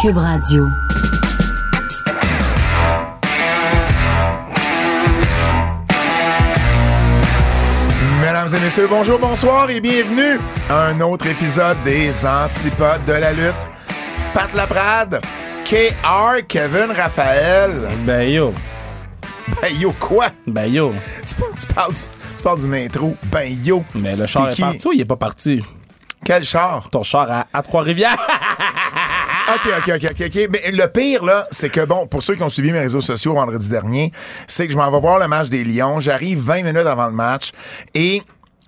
Cube Radio. Mesdames et messieurs, bonjour, bonsoir et bienvenue à un autre épisode des Antipodes de la lutte. Pat Laprade, KR, Kevin Raphaël. Ben yo, Ben yo, quoi? ben yo. Tu parles, tu parles, tu parles d'une intro. Ben yo. Mais le char est qui? parti ou il est pas parti? Quel char? Ton char à, à Trois-Rivières? OK, OK, OK, OK, OK. Mais le pire, là, c'est que, bon, pour ceux qui ont suivi mes réseaux sociaux vendredi dernier, c'est que je m'en vais voir le match des Lions. J'arrive 20 minutes avant le match et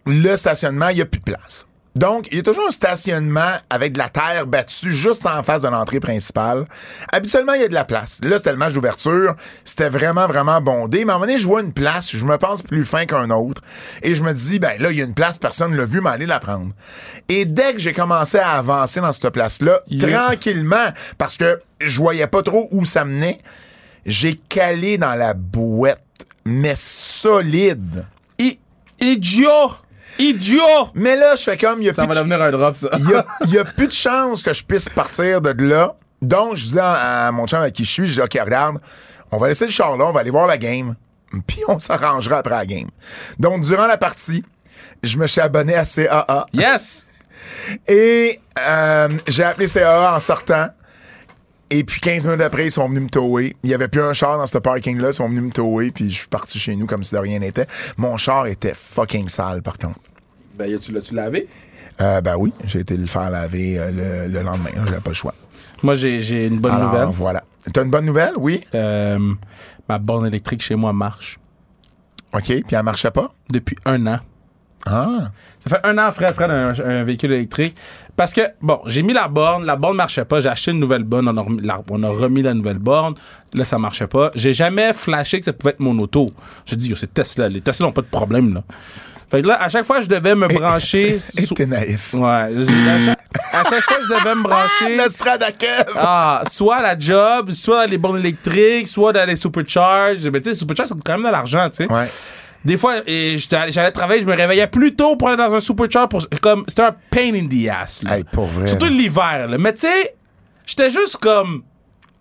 le stationnement, il n'y a plus de place. Donc, il y a toujours un stationnement avec de la terre battue juste en face de l'entrée principale. Habituellement, il y a de la place. Là, c'était le match d'ouverture. C'était vraiment, vraiment bondé. Mais à un moment donné, je vois une place, je me pense plus fin qu'un autre. Et je me dis, ben là, il y a une place, personne ne l'a vu, mais allez la prendre. Et dès que j'ai commencé à avancer dans cette place-là, Yeah. tranquillement, parce que je voyais pas trop où ça menait, j'ai calé dans la bouette, mais solide. I- idiot! Idiot! Mais là, je fais comme, il y a Ça plus va de- devenir un drop, ça. il y a, plus de chances que je puisse partir de là. Donc, je dis à, à mon chum avec qui je suis, je dis, OK, regarde, on va laisser le char là, on va aller voir la game, puis on s'arrangera après la game. Donc, durant la partie, je me suis abonné à CAA Yes! et euh, j'ai appelé CAA en sortant. Et puis 15 minutes après, ils sont venus me tower. Il y avait plus un char dans ce parking-là, ils sont venus me tower, puis je suis parti chez nous comme si de rien n'était. Mon char était fucking sale, par contre. Ben, tu l'as-tu lavé? Euh, ben oui, j'ai été le faire laver euh, le, le lendemain. J'avais pas le choix. Moi, j'ai j'ai une bonne Alors, nouvelle. voilà. T'as une bonne nouvelle? Oui. Euh, ma borne électrique chez moi marche. OK. Puis elle marchait pas? Depuis un an. Ah. Ça fait un an, Fred, Fred, un, un véhicule électrique. Parce que, bon, j'ai mis la borne, la borne marchait pas, j'ai acheté une nouvelle borne, on a, remis la, on a remis la nouvelle borne, là, ça marchait pas. J'ai jamais flashé que ça pouvait être mon auto. J'ai dit, yo, c'est Tesla, les Tesla n'ont pas de problème, là. Fait que là, à chaque fois, je devais me brancher. T'es naïf. Ouais, à chaque, à chaque fois, je devais me brancher. Nostradakev! Ah, soit à la job, soit dans les bornes électriques, soit dans les supercharges. Mais tu sais, les supercharges, ça coûte quand même de l'argent, tu sais. Ouais. Des fois, j'allais travailler, je me réveillais plus tôt pour aller dans un supercharge. Pour, comme, c'était un pain in the ass. Là. Hey, pour vrai. Surtout l'hiver. Mais tu sais, j'étais juste comme,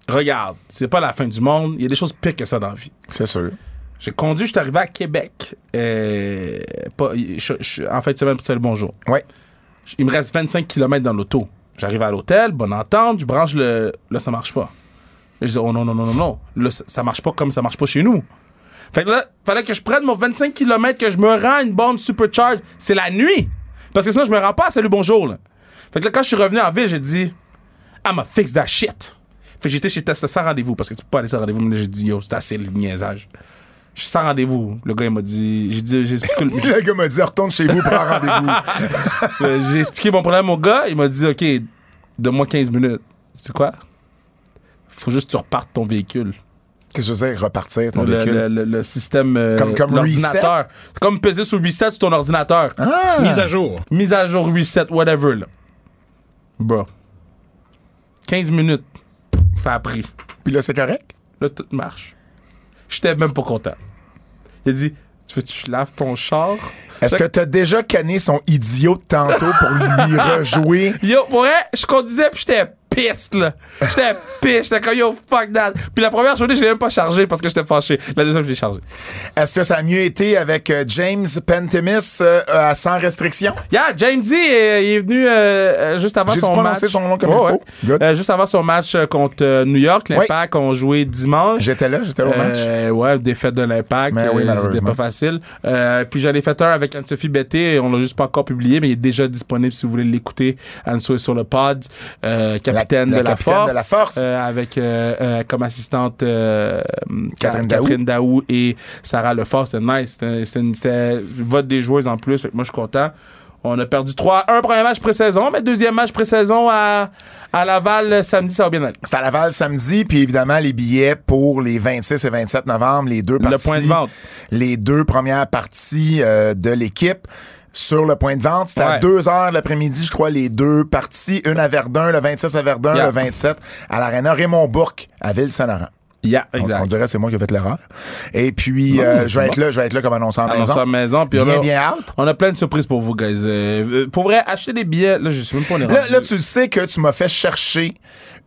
regarde, c'est pas la fin du monde. Il y a des choses pires que ça dans la vie. C'est sûr. J'ai conduit, je suis arrivé à Québec. euh, pas, je- je- en fin de semaine, c'est le bonjour. Ouais. Il me reste 25 km dans l'auto. J'arrive à l'hôtel, bonne entente, je branche le. Là, ça marche pas. Et je dis, oh non, non, non, non, non. Là, ça marche pas comme ça marche pas chez nous. Fait que là, fallait que je prenne mon 25 km, que je me rends à une borne supercharge. C'est la nuit. Parce que sinon, je me rends pas à Salut Bonjour. Là. Fait que là, quand je suis revenu en ville, j'ai dit, I'ma fix that shit. Fait que j'étais chez Tesla sans rendez-vous, parce que tu peux pas aller sans rendez-vous. Mais j'ai dit, yo, c'est assez le niaisage. Je suis sans rendez-vous. Le gars, il m'a dit, j'ai dit, j'ai expliqué, le- Le gars m'a dit, retourne chez vous pour un rendez-vous. euh, J'ai expliqué mon problème au gars. Il m'a dit, OK, donne-moi 15 minutes. C'est quoi? Faut juste que tu repartes ton véhicule. Qu'est-ce que je veux dire, repartir ton Le, véhicule? le- le- le système. euh, Comme- comme l'ordinateur. C'est comme peser sur reset sur ton ordinateur. Ah! Mise à jour. Mise à jour, reset, whatever. Là. Bro. 15 minutes. Ça a pris. Puis là, c'est correct? Là, tout marche. J'étais même pas content. Il a dit Tu veux que je lave ton char? Est-ce que t'as déjà canné son idiot de tantôt pour lui rejouer? Yo, vrai, je conduisais pis j'étais piste, là. J'étais piste, j'étais comme yo, fuck that. Puis la première journée, je l'ai même pas chargé parce que j'étais fâché. La deuxième, je l'ai chargé. Est-ce que ça a mieux été avec euh, James Pentemis euh, à sans restriction? Yeah, James euh, il est venu euh, euh, juste avant son match. son nom comme il faut? ouais. Euh, juste avant son match euh, contre euh, New York, l'Impact ont joué dimanche. J'étais là, j'étais au match. Euh, ouais, défaite de l'impact. Oui, euh, C'était pas facile. Euh, puis j'en ai fait un avec Anne-Sophie Betté. On l'a juste pas encore publié, mais il est déjà disponible si vous voulez l'écouter. Anne-Sophie sur le pod. Euh, capitaine, La- la de, la capitaine force, de la Force. euh, avec euh, euh, comme assistante Catherine Ca- Daou. Et Sarah Lefort. C'était nice. C'était- vote des joueuses en plus. Moi, je suis content. On a perdu 3-1 premier match pré-saison, mais deuxième match pré-saison à, à Laval samedi, ça va bien aller. C'est à Laval samedi, puis évidemment les billets pour les 26 et 27 novembre, les deux parties. point de vente. Les deux premières parties euh, de l'équipe sur le point de vente. C'était à Ouais. 2 heures l'après-midi, je crois, les deux parties. Une à Verdun, le 26 à Verdun, Yeah. le 27 à l'Arena Raymond Bourque à Ville-Saint-Laurent. Yeah, exact. On, dirait que c'est moi qui ai fait l'erreur. Et puis, Non, euh, je vais être là, je vais être là comme annoncé en Alors, maison. ça, maison, puis on a- bien out. On a plein de surprises pour vous, guys. Euh, euh, pour vrai, acheter des billets, là, je sais même pas où on est Là, rendu. là, tu sais que tu m'as fait chercher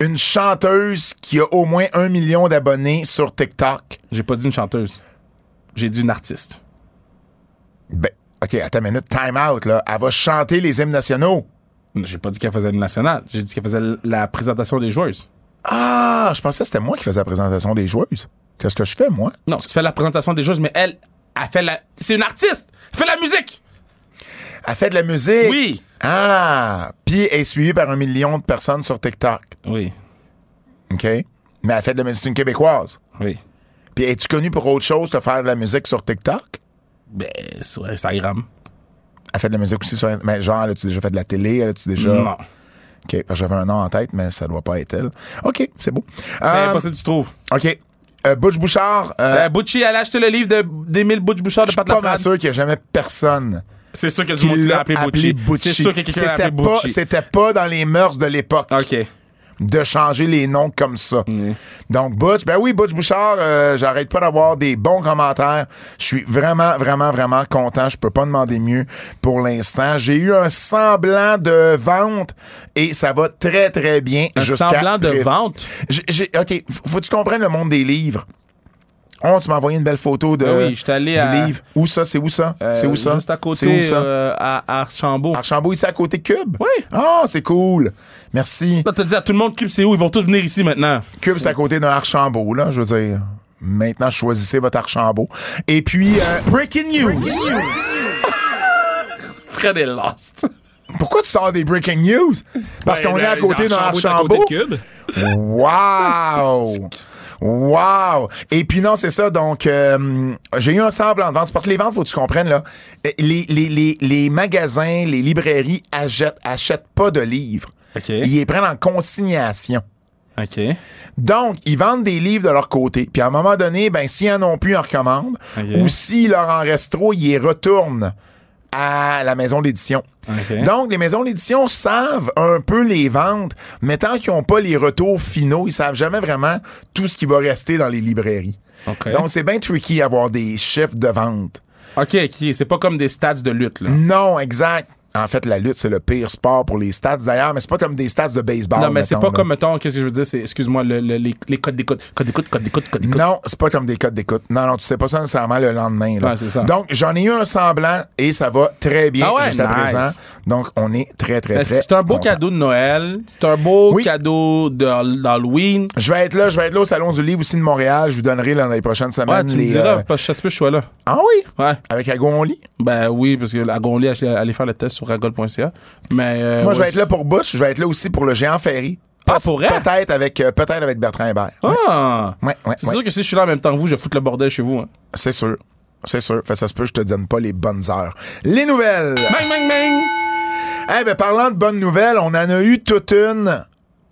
une chanteuse qui a au moins un million d'abonnés sur TikTok. J'ai pas dit une chanteuse. J'ai dit une artiste. Ben, OK, attends une minute, time out, là. Elle va chanter les hymnes nationaux. J'ai pas dit qu'elle faisait le national. J'ai dit qu'elle faisait la présentation des joueuses. Ah, je pensais que c'était moi qui faisais la présentation des joueuses. Qu'est-ce que je fais, moi? Non, tu fais la présentation des joueuses, mais elle, elle fait la. C'est une artiste! Elle fait la musique! Elle fait de la musique? Oui. Ah, puis elle est suivie par un million de personnes sur TikTok. Oui. OK? Mais elle fait de la musique, c'est une Québécoise. Oui. Puis es-tu connue pour autre chose de faire de la musique sur TikTok? Ben, sur Instagram. Elle fait de la musique aussi sur. Mais genre, as-tu déjà fait de la télé? As-tu déjà. Non. OK, parce que j'avais un nom en tête, mais ça doit pas être elle. OK, c'est beau. C'est Euh, impossible, tu trouves. OK. Euh, Butch Bouchard, euh, Euh, Butchie, elle a acheté le livre de- d'Émile Butch Bouchard de je suis Pat pas sûr qu'il n'y a jamais personne C'est sûr a du monde l'a appelé Butchie. C'est sûr a quelqu'un l'a appelé Butchie. c'était pas dans les mœurs de l'époque OK. De changer les noms comme ça. Donc, Butch, ben oui, Butch Bouchard, euh, j'arrête pas d'avoir des bons commentaires. Je suis vraiment, vraiment, vraiment content. Je peux pas demander mieux pour l'instant. J'ai eu un semblant de vente et ça va très, très bien. Un semblant de vente? J'ai- j'ai- OK, f- faut que tu comprennes le monde des livres. Oh, tu m'as envoyé une belle photo de, Ah oui, j'étais allé du à- livre. Où ça? C'est où ça? Euh, c'est où ça? Juste à C'est côté, où ça? euh, à Archambault. Archambault, ici à côté Cube? Oui. Ah, c'est cool. Merci. Là, t'as dit à tout le monde, Cube, c'est où? Ils vont tous venir ici maintenant. Cube, c'est à côté d'un Archambault, là. Je veux dire, maintenant, choisissez votre Archambault. Et puis, euh, Breaking news! Fred est lost. pourquoi tu sors des breaking news? Parce qu'on est à côté d'un Archambault. Cube. Wow! Wow! Et puis non, c'est ça. Donc, euh, j'ai eu un semblant de vente. Parce que les ventes, faut que tu comprennes, là, euh, les, les, les, les magasins, les librairies achètent, achètent pas de livres. OK. Ils les prennent en consignation. OK. Donc, ils vendent des livres de leur côté. Puis à un moment donné, ben, s'ils en ont plus, ils en recommandent. Ou s'il leur en reste trop, ils les retournent à la maison d'édition. Donc, les maisons d'édition savent un peu les ventes, mais tant qu'ils n'ont pas les retours finaux, ils savent jamais vraiment tout ce qui va rester dans les librairies. Donc, c'est bien tricky d'avoir des chiffres de vente. OK, OK. C'est pas comme des stats de lutte, là. Non, exact. En fait, la lutte, c'est le pire sport pour les stats d'ailleurs, mais c'est pas comme des stats de baseball. non, mais c'est pas là. comme, mettons, qu'est-ce que je veux dire, c'est, excuse-moi, le- le- les, les codes d'écoute. Code d'écoute, code d'écoute, code d'écoute. Non, c'est pas comme des codes d'écoute. Non, non, tu sais pas ça nécessairement le lendemain. Là. Ouais, c'est ça. Donc, j'en ai eu un semblant et ça va très bien Ah ouais, jusqu'à nice. présent. Donc, on est très, très, Est-ce très. C'est un beau content. cadeau de Noël. C'est un beau Oui. cadeau de- d'Halloween. Je vais être là, je vais être là au Salon du Livre aussi de Montréal. Je vous donnerai là, dans les prochaines semaines. Ouais, tu me les, diras, euh, parce que je sais pas, je suis là. Ah oui? Ouais. Avec Agon-Lit? Ben oui, parce que la Gonly a allé faire le test sur ragol.ca. Mais. euh, Moi, je vais être là pour Bush. Je vais être là aussi pour le Géant Ferry. Ah, pour vrai? Peut-être avec, euh, peut-être avec Bertrand Hébert. Ah! Ouais, ouais, C'est ouais. sûr que si je suis là en même temps que vous, je vais foutre le bordel chez vous. Hein. C'est sûr. C'est sûr. Fait, ça se peut, je te donne pas les bonnes heures. Les nouvelles. Bang, bang, bang! Eh ben, parlant de bonnes nouvelles, on en a eu toute une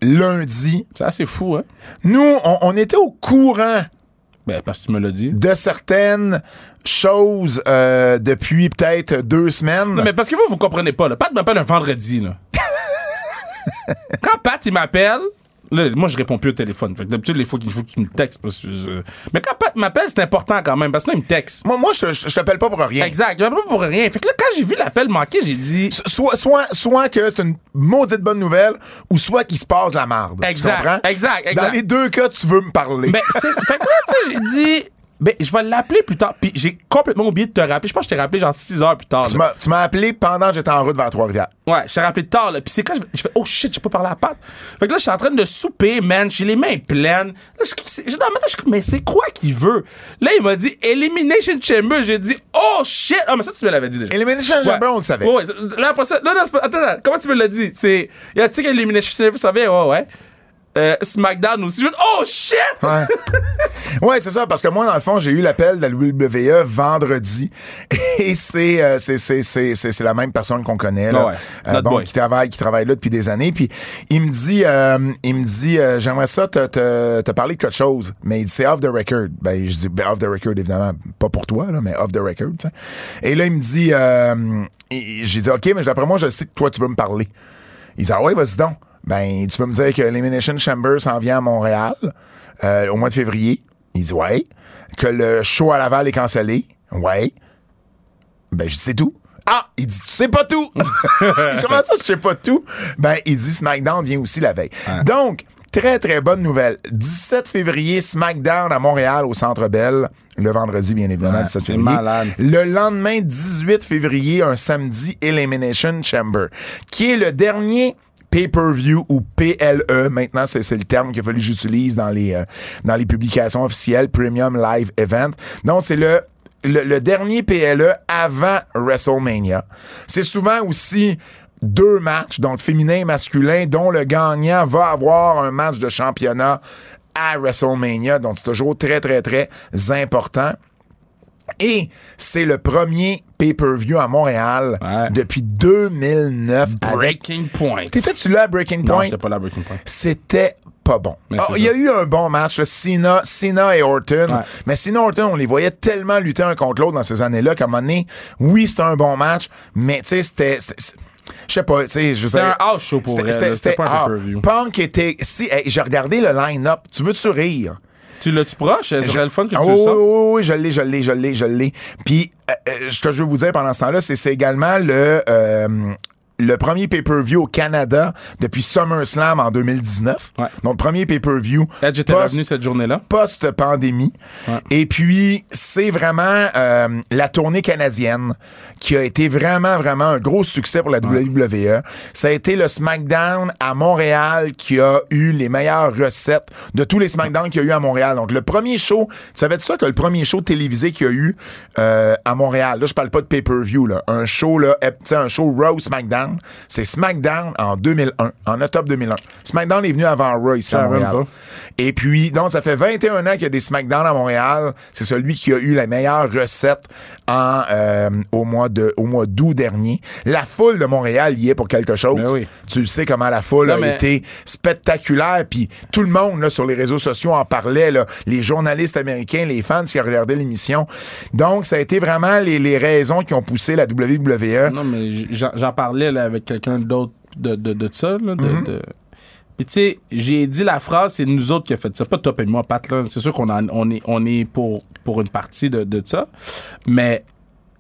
lundi. C'est assez fou, hein? Nous, on, on était au courant Ben, parce que tu me l'as dit. de certaines choses euh, depuis peut-être deux semaines. Non, mais parce que vous, vous comprenez pas, là. Pat m'appelle un vendredi, là. Quand Pat, il m'appelle, là, moi, je réponds plus au téléphone. Fait que d'habitude, il faut qu'il faut que tu me textes. Parce que je- Mais quand Pat m'appelle, c'est important quand même, parce que là, il me texte. Moi, moi je, je, je t'appelle pas pour rien. Exact, je m'appelle pas pour rien. Fait que là, quand j'ai vu l'appel manquer, j'ai dit. Soit, soit, soit que c'est une maudite bonne nouvelle, ou soit qu'il se passe la marde. Tu Exact, comprends? exact, exact. Dans les deux cas, tu veux me parler. Ben, c'est. Fait que là, tu sais, j'ai dit. Ben, je vais l'appeler plus tard. Puis j'ai complètement oublié de te rappeler. Je pense que je t'ai rappelé genre 6 heures plus tard. tu là. m'as- tu m'as appelé pendant que j'étais en route vers Trois-Rivières. Ouais, je t'ai rappelé tard, là. Puis c'est quand je, je fais, oh shit, j'ai pas parlé à Pat. Fait que là, je suis en train de souper, man. J'ai les mains pleines. Là, je, je, dans ma tête, je mais c'est quoi qu'il veut? Là, il m'a dit Elimination Chamber. J'ai dit, oh shit. Ah, mais ça, tu me l'avais dit déjà. Elimination Chamber, on le savait. Ouais, ouais. Là, après ça, non, c'est pas- attends, attends, comment tu me l'as dit? C'est, y a-tu qu'Elimination Chamber, ça vient? Ouais, ouais. Euh, SmackDown aussi. Je oh shit! Ouais, ouais c'est ça, parce que moi, dans le fond, j'ai eu l'appel de la WWE vendredi. Et c'est euh, c'est c'est c'est c'est c'est la même personne qu'on connaît, là. Ouais, Euh, bon, qui travaille, qui travaille là depuis des années. Puis il me dit, euh, il me dit, euh, j'aimerais ça te, te, te parler de quelque chose. Mais il dit, c'est off the record. Ben, je dis, ben, off the record, évidemment, pas pour toi, là, mais off the record, tu sais. Et là, il me dit, euh, j'ai dit, OK, mais d'après moi, je sais que toi, tu veux me parler. Il dit, ah ouais, vas-y donc. Ben, tu veux me dire que l'Elimination Chamber s'en vient à Montréal euh, au mois de février? Il dit, ouais. Que le show à Laval est cancellé? Ouais. Ben, je dis, c'est tout. Ah, il dit, tu sais pas tout. Comment ça, je sais pas tout? Ben, il dit, SmackDown vient aussi la veille. Donc, très, très bonne nouvelle. 17 février, SmackDown à Montréal, au Centre Bell. Le vendredi, bien évidemment, Ouais, 17 c'est février. malade. Le lendemain, 18 février, un samedi, Elimination Chamber, qui est le dernier pay-per-view ou PLE. Maintenant, c'est le terme qu'il a fallu que j'utilise dans les, euh, dans les publications officielles, Premium Live Event. Donc, c'est le le, le dernier PLE avant WrestleMania. C'est souvent aussi deux matchs, donc féminin et masculin, dont le gagnant va avoir un match de championnat à WrestleMania. Donc, c'est toujours très, très, très important. Et c'est le premier pay-per-view à Montréal Ouais. depuis 2009. avec- Breaking Point. T'étais-tu là à Breaking Non, Point? j'étais pas là à Breaking Point. C'était pas bon. Ah, Il y a eu un bon match, Cena, Cena et Orton. Ouais. Mais Cena et Orton, on les voyait tellement lutter un contre l'autre dans ces années-là qu'à un moment donné, oui, c'était un bon match, mais tu sais, c'était. Je sais pas, tu sais, je C'était un house show pour c'était- pas un ah, pay-per-view. Punk était. Si, hey, j'ai regardé le line-up. Tu veux-tu rire? Tu l'as-tu proche? Ce serait le fun que Ah tu oui, le oui, sens. oui, oui, je l'ai, je l'ai, je l'ai, je l'ai. Puis, euh, euh, ce que je veux vous dire pendant ce temps-là, c'est c'est également le, euh, le premier pay-per-view au Canada depuis SummerSlam en 2019. Ouais. Donc, premier pay-per-view. Post- revenu cette journée-là. post-pandémie. Ouais. Et puis, c'est vraiment euh, la tournée canadienne qui a été vraiment, vraiment un gros succès pour la WWE. Ça a été le SmackDown à Montréal qui a eu les meilleures recettes de tous les SmackDown qu'il y a eu à Montréal. Donc, le premier show, tu savais ça que le premier show télévisé qu'il y a eu euh, à Montréal, là, je parle pas de pay-per-view, là, un show, là, un show Raw SmackDown, c'est SmackDown en 2001, en octobre 2001. SmackDown est venu avant Raw ici à Montréal. pas. Et puis, donc, ça fait 21 ans qu'il y a des SmackDown à Montréal. C'est celui qui a eu la meilleure recette en, euh, au mois de, au mois d'août dernier. La foule de Montréal y est pour quelque chose. Ben oui. Tu sais comment la foule Non, a mais- été spectaculaire. Puis tout le monde, là, sur les réseaux sociaux en parlait, là. Les journalistes américains, les fans qui regardaient l'émission. Donc, ça a été vraiment les, les raisons qui ont poussé la WWE. Non, mais j'en parlais là, avec quelqu'un d'autre de, de, de ça. Là, de- Puis tu sais, j'ai dit la phrase, c'est nous autres qui a fait ça, pas toi et moi, Pat. C'est sûr qu'on on est, on est pour, pour une partie de, de ça. Mais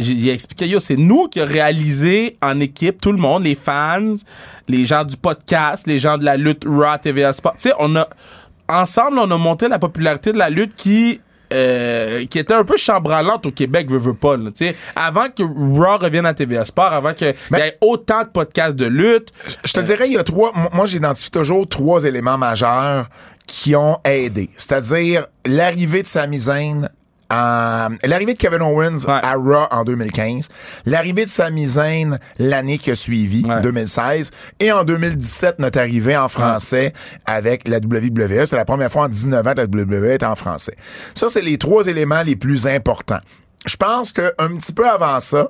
j'ai j'ai expliqué, yo, c'est nous qui a réalisé en équipe, tout le monde, les fans, les gens du podcast, les gens de la lutte Raw, TVA Sport. Tu sais, on a, ensemble, on a monté la popularité de la lutte qui, euh, qui était un peu chambranlante au Québec, veux, veux pas, là, tu sais. Avant que Raw revienne à TVA Sport, avant qu'il y ait autant de podcasts de lutte, Je te dirais, il y a trois. mo- Moi, j'identifie toujours trois éléments majeurs qui ont aidé. C'est-à-dire l'arrivée de Sami Zayn. L'arrivée de Kevin Owens Ouais. à Raw en 2015, l'arrivée de Sami Zayn l'année qui a suivi, Ouais. 2016, et en 2017, notre arrivée en français avec la WWE. C'est la première fois en 19 ans que la WWE est en français. Ça, c'est les trois éléments les plus importants. Je pense que un petit peu avant ça,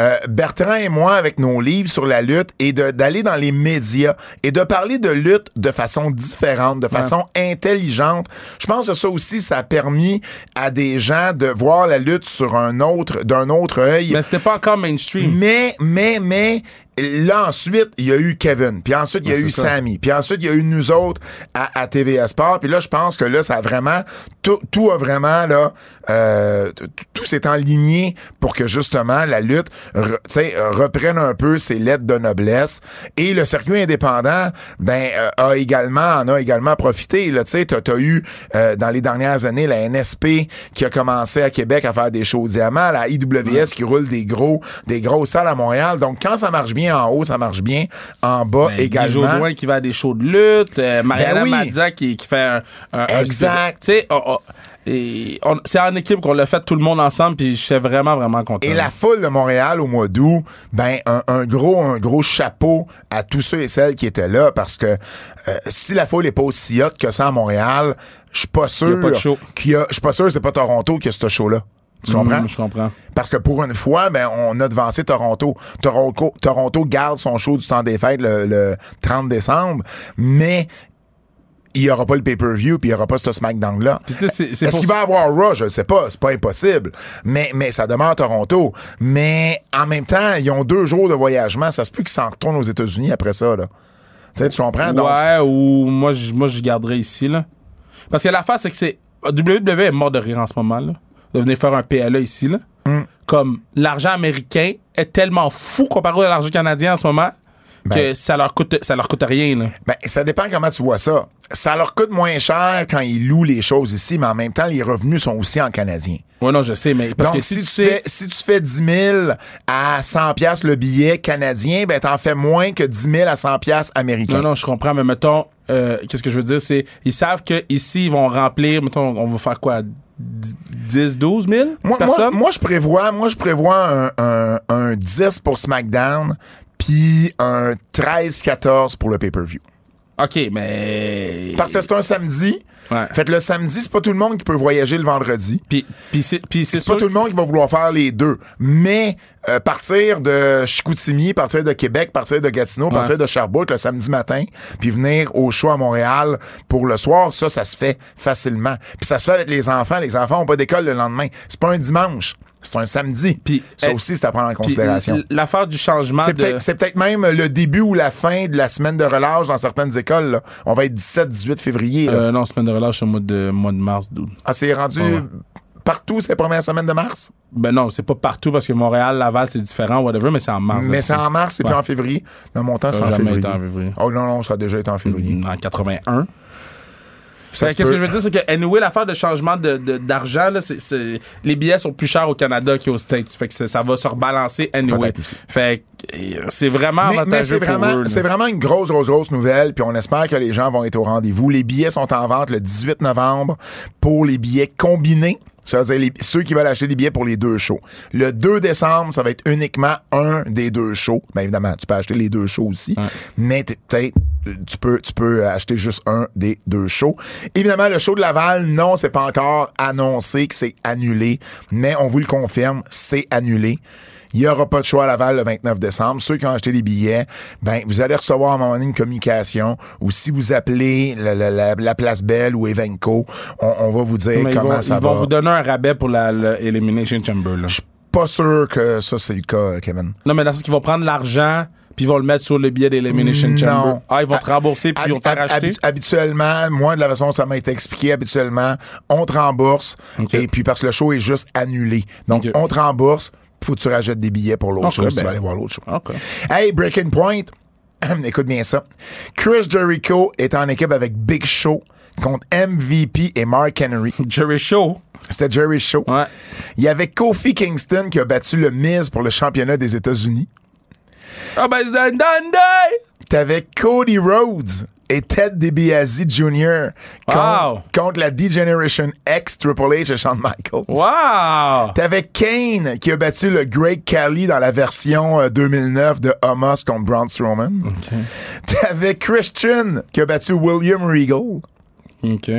euh, Bertrand et moi, avec nos livres sur la lutte, et de- d'aller dans les médias et de parler de lutte de façon différente, de façon intelligente, je pense que ça aussi, ça a permis à des gens de voir la lutte sur un autre, d'un autre œil. mais c'était pas encore mainstream. Mais, mais, mais, là, ensuite, il y a eu Kevin. Puis ensuite, il y a eu. Sammy. Puis ensuite, il y a eu nous autres à, à TVA Sport. Puis là, je pense que là, ça a vraiment, tout, tout a vraiment, là, euh, tout s'est enligné pour que justement la lutte, re- tu sais, euh, reprenne un peu ses lettres de noblesse. Et le circuit indépendant, ben, euh, a également, en a également profité. Là, tu sais, t'as, t'as eu, euh, dans les dernières années, la NSP qui a commencé à Québec à faire des shows diamants, la IWS qui roule des gros, des grosses salles à Montréal. Donc, quand ça marche bien en haut, ça marche bien en bas Ben, Guy également. Jodoin qui va à des shows de lutte, euh, Mariana Ben oui. Mazza qui, qui fait un, un- Exact. Tu sais, Et on- c'est en équipe qu'on l'a fait tout le monde ensemble, puis je suis vraiment, vraiment content. Et la foule de Montréal au mois d'août, ben un, un gros un gros chapeau à tous ceux et celles qui étaient là parce que euh, si la foule est pas aussi haute que ça à Montréal, je suis pas sûr Y a pas de show. qu'il y a je suis pas sûr que c'est pas Toronto qui a ce show là. Tu comprends? Mm, je comprends. Parce que pour une fois, ben, on a devancé Toronto. Toronto. Toronto garde son show du temps des fêtes le, le 30 décembre, mais il y aura pas le pay-per-view puis il y aura pas ce SmackDown-là. Est-ce qu'il va avoir Raw? Je sais pas. C'est pas impossible. Mais, mais ça demeure Toronto. Mais en même temps, ils ont deux jours de voyagement. Ça se peut qu'ils s'en retournent aux États-Unis après ça, là. Tu sais, tu comprends? Donc, Ouais, ou moi, je, moi, je garderais ici, là. Parce que l'affaire, c'est que c'est. WWE est mort de rire en ce moment, là. De venir faire un PLA ici, là. Hmm. Comme l'argent américain est tellement fou comparé à l'argent canadien en ce moment que Ben. ça leur coûte ça leur coûte rien, là. Ben, ça dépend comment tu vois ça. Ça leur coûte moins cher quand ils louent les choses ici, mais en même temps, les revenus sont aussi en canadien. Ouais, non, je sais, mais parce Donc, que si, si, tu sais. fais, si tu fais 10 000 à 100 pièces le billet canadien, ben t'en fais moins que 10 000 à 100 pièces américains. Non, non, je comprends, mais mettons, euh, qu'est-ce que je veux dire, c'est, ils savent que ici ils vont remplir, mettons, on va faire quoi, 10, 12 000 Moi, moi, personnes? moi, je prévois, moi, je prévois un, un, un 10 pour SmackDown, puis un 13-14 pour le pay-per-view. ok, mais. Parce que c'est un samedi. Ouais. Fait que le samedi, c'est pas tout le monde qui peut voyager le vendredi. Puis, puis c'est, c'est pas tout le monde qui va vouloir faire les deux. Mais euh, partir de Chicoutimi, partir de Québec, partir de Gatineau, partir de Sherbrooke le samedi matin, puis venir au show à Montréal pour le soir, ça, ça se fait facilement. Puis ça se fait avec les enfants. Les enfants ont pas d'école le lendemain. C'est pas un dimanche. C'est un samedi. Puis, ça eh, aussi, c'est à prendre en Puis considération. L'affaire du changement C'est de. peut-être même le début ou la fin de la semaine de relâche dans certaines écoles. là. On va être 17-18 février. là. Euh, non, semaine de relâche, c'est au mois de, mois de mars. Ah, c'est rendu ouais. partout ces premières semaines de mars? Ben non, c'est pas partout parce que Montréal, Laval, c'est différent, whatever, mais c'est en mars. Mais c'est en mars et puis Ouais. en février. Dans mon temps, c'est en février. été en février. Oh non, non, ça a déjà été en février. En 81. Se Qu'est-ce peut. que je veux dire, c'est que, anyway, l'affaire de changement de- de- d'argent, là, c'est- c'est- les billets sont plus chers au Canada qu'aux States. Fait que ça va se rebalancer anyway. Fait que c'est vraiment Mais, mais avantageux c'est pour vraiment, eux, c'est vraiment une grosse, grosse, grosse nouvelle. Puis on espère que les gens vont être au rendez-vous. Les billets sont en vente le 18 novembre pour les billets combinés. Ça veut dire les- ceux qui veulent acheter des billets pour les deux shows. Le 2 décembre, ça va être uniquement un des deux shows. Bien évidemment, tu peux acheter les deux shows aussi. Mais t'es- peut-être tu peux, tu peux acheter juste un des deux shows. Évidemment, le show de Laval, non, c'est pas encore annoncé que c'est annulé. Mais on vous le confirme, c'est annulé. Il n'y aura pas de choix à Laval le 29 décembre. Ceux qui ont acheté des billets, ben, vous allez recevoir à un moment donné une communication ou si vous appelez la, la- la- la Place Belle ou Evenco, on, on va vous dire Mais ils comment vont, ça ils va. vont vous donner un rabais pour la, le Elimination Chamber. Là. Je suis pas sûr que ça, c'est le cas, Kevin. Non, mais dans sens qu'ils vont prendre l'argent puis ils vont le mettre sur le billet d'Elimination Chamber. Non. Ah, ils vont te rembourser puis ils vont te faire Hab- acheter. habi- habituellement, moi, de la façon dont ça m'a été expliqué, habituellement, on te rembourse. Et puis, parce que le show est juste annulé. Donc, on te rembourse. Faut que tu rajoutes des billets pour l'autre si tu ben. vas aller voir l'autre show. Hey, Breaking Point. Écoute bien ça. Chris Jericho est en équipe avec Big Show contre MVP et Mark Henry. Jerry Show. C'était Jerry Show. Ouais. Il y avait Kofi Kingston qui a battu le Miz pour le championnat des États-Unis. Ah, ben! T'avais Cody Rhodes et Ted DiBiase Jr. contre, Wow. contre la D-Generation X, Triple H et Shawn Michaels. Wow! T'avais Kane qui a battu le Great Khali dans la version euh, 2009 de Homos contre Braun Strowman. T'avais Christian qui a battu William Regal. OK.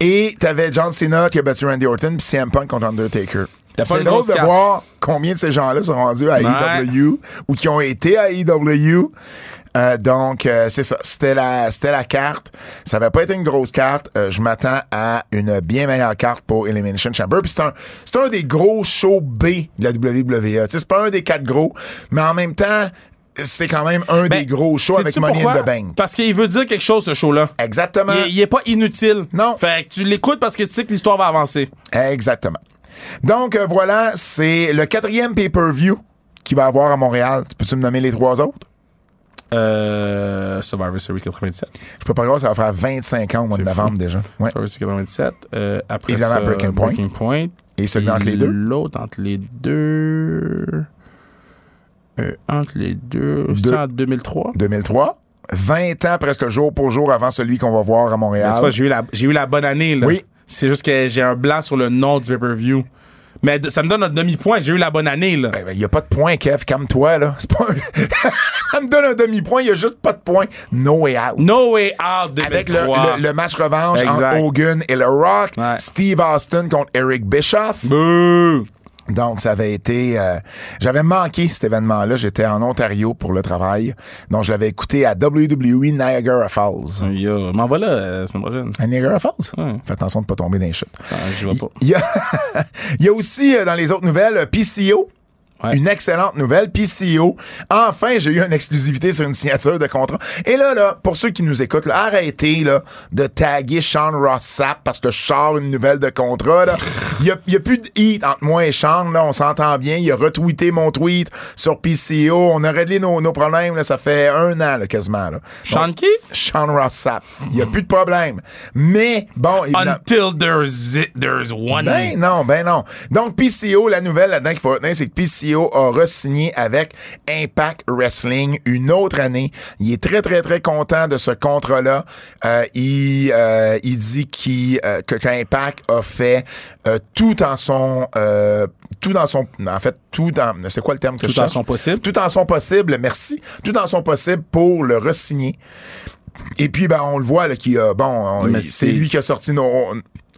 Et t'avais John Cena qui a battu Randy Orton puis CM Punk contre Undertaker. C'est drôle de carte. voir combien de ces gens-là sont rendus à Ouais. AEW ou qui ont été à AEW. Euh, donc, euh, c'est ça. C'était la, c'était la carte. Ça avait pas été une grosse carte. Euh, je m'attends à une bien meilleure carte pour Elimination Chamber. Puis c'est un, c'est un des gros shows B de la WWE. C'est pas un des quatre gros, mais en même temps, c'est quand même un Ben, des gros shows avec Money in the Bank. Parce qu'il veut dire quelque chose, ce show-là. Exactement. Il, il est pas inutile. Non. Fait que tu l'écoutes parce que tu sais que l'histoire va avancer. Exactement. Donc, euh, voilà, c'est le quatrième pay-per-view qu'il va avoir à Montréal. Peux-tu me nommer les trois autres? Euh, Survivor Series 97. Je peux pas croire ça va faire 25 ans au mois de novembre fou. déjà. Ouais. Survivor Series 97. Euh, après Évidemment, ça, Breaking Point. Point. Et celui Et entre les deux? L'autre entre les deux. Euh, entre les deux. Deux. C'est en 2003. 2003. 20 ans presque jour pour jour avant celui qu'on va voir à Montréal. j'ai eu, la, j'ai eu la bonne année. Là. Oui. C'est juste que j'ai un blanc sur le nom du pay-per-view. Mais ça me donne un demi-point. J'ai eu la bonne année, là. Il n'y a pas de point, Kev, comme toi, là. C'est pas un- ça me donne un demi-point, il n'y a juste pas de point. No way out. No Way Out Avec le, 2003. le- le match revanche Exact. entre Hogan et The Rock, Ouais. Steve Austin contre Eric Bischoff. Bouh! Donc, ça avait été... euh, J'avais manqué cet événement-là. J'étais en Ontario pour le travail. Donc, je l'avais écouté à WWE Niagara Falls. Yo, m'en va là, euh, la semaine prochaine. À Niagara Falls? Fais attention de ne pas tomber dans les chutes. Ah, J'y vais pas. Il y a, il y a aussi, euh, dans les autres nouvelles, euh, PCO. Ouais. Une excellente nouvelle, PCO. Enfin, j'ai eu une exclusivité sur une signature de contrat. Et là, là, pour ceux qui nous écoutent, là, arrêtez là, de taguer Sean Ross Sapp parce que je sors une nouvelle de contrat. là. Il n'y a, y a plus de hit entre moi et Sean. Là, on s'entend bien. Il a retweeté mon tweet sur PCO. On a réglé nos, nos problèmes. Là, ça fait un an là, quasiment. Là. Sean Donc, qui? Sean Ross Sapp. Il n'y a plus de problème. Mais, bon, Until there's, there's one. ben non, ben non. Donc, PCO, la nouvelle là-dedans qu'il faut retenir, c'est que PCO a re-signé avec Impact Wrestling une autre année. Il est très, très, très content de ce contrat-là. Euh, il, euh, il dit qu'il, euh, que qu'Impact a fait tout en son... tout dans son... En fait, tout dans... C'est quoi le terme que Tout je en son possible. Tout en son possible, merci. Tout en son possible pour le re-signer. Et puis, ben, on le voit, là, a, bon, c'est- lui qui a sorti nos,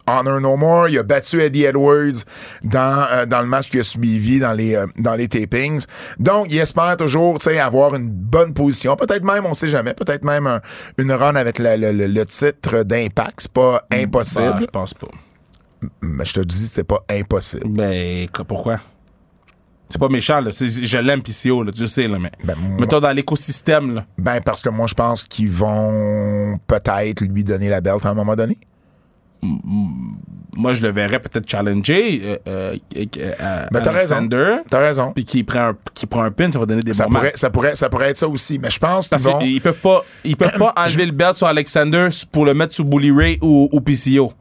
Honor No More. Il a battu Eddie Edwards dans, euh, dans le match qui a suivi dans les, euh, dans les tapings. Donc, il espère toujours, avoir une bonne position. Peut-être même, on sait jamais, peut-être même un- une run avec le, le- le- le titre d'impact. C'est pas impossible. Bah, je pense pas. Mais je te dis, c'est pas impossible. Ben, pourquoi? C'est pas méchant, là. Je l'aime, PCO, là, tu sais, là, mais. Ben, Mettons dans l'écosystème, là. Ben, parce que moi, je pense qu'ils vont peut-être lui donner la belt à un moment donné. Moi, je le verrais peut-être challenger euh, euh, euh, Ben. Alexander. T'as raison. Puis qu'il prend, un, prend un pin, ça va donner des Ça pourrait, ça, pourrait, ça pourrait être ça aussi. Mais je pense qu'ils vont. qu'ils peuvent pas, ils peuvent pas enlever le belt sur Alexander pour le mettre sur Bully Ray ou, ou PCO.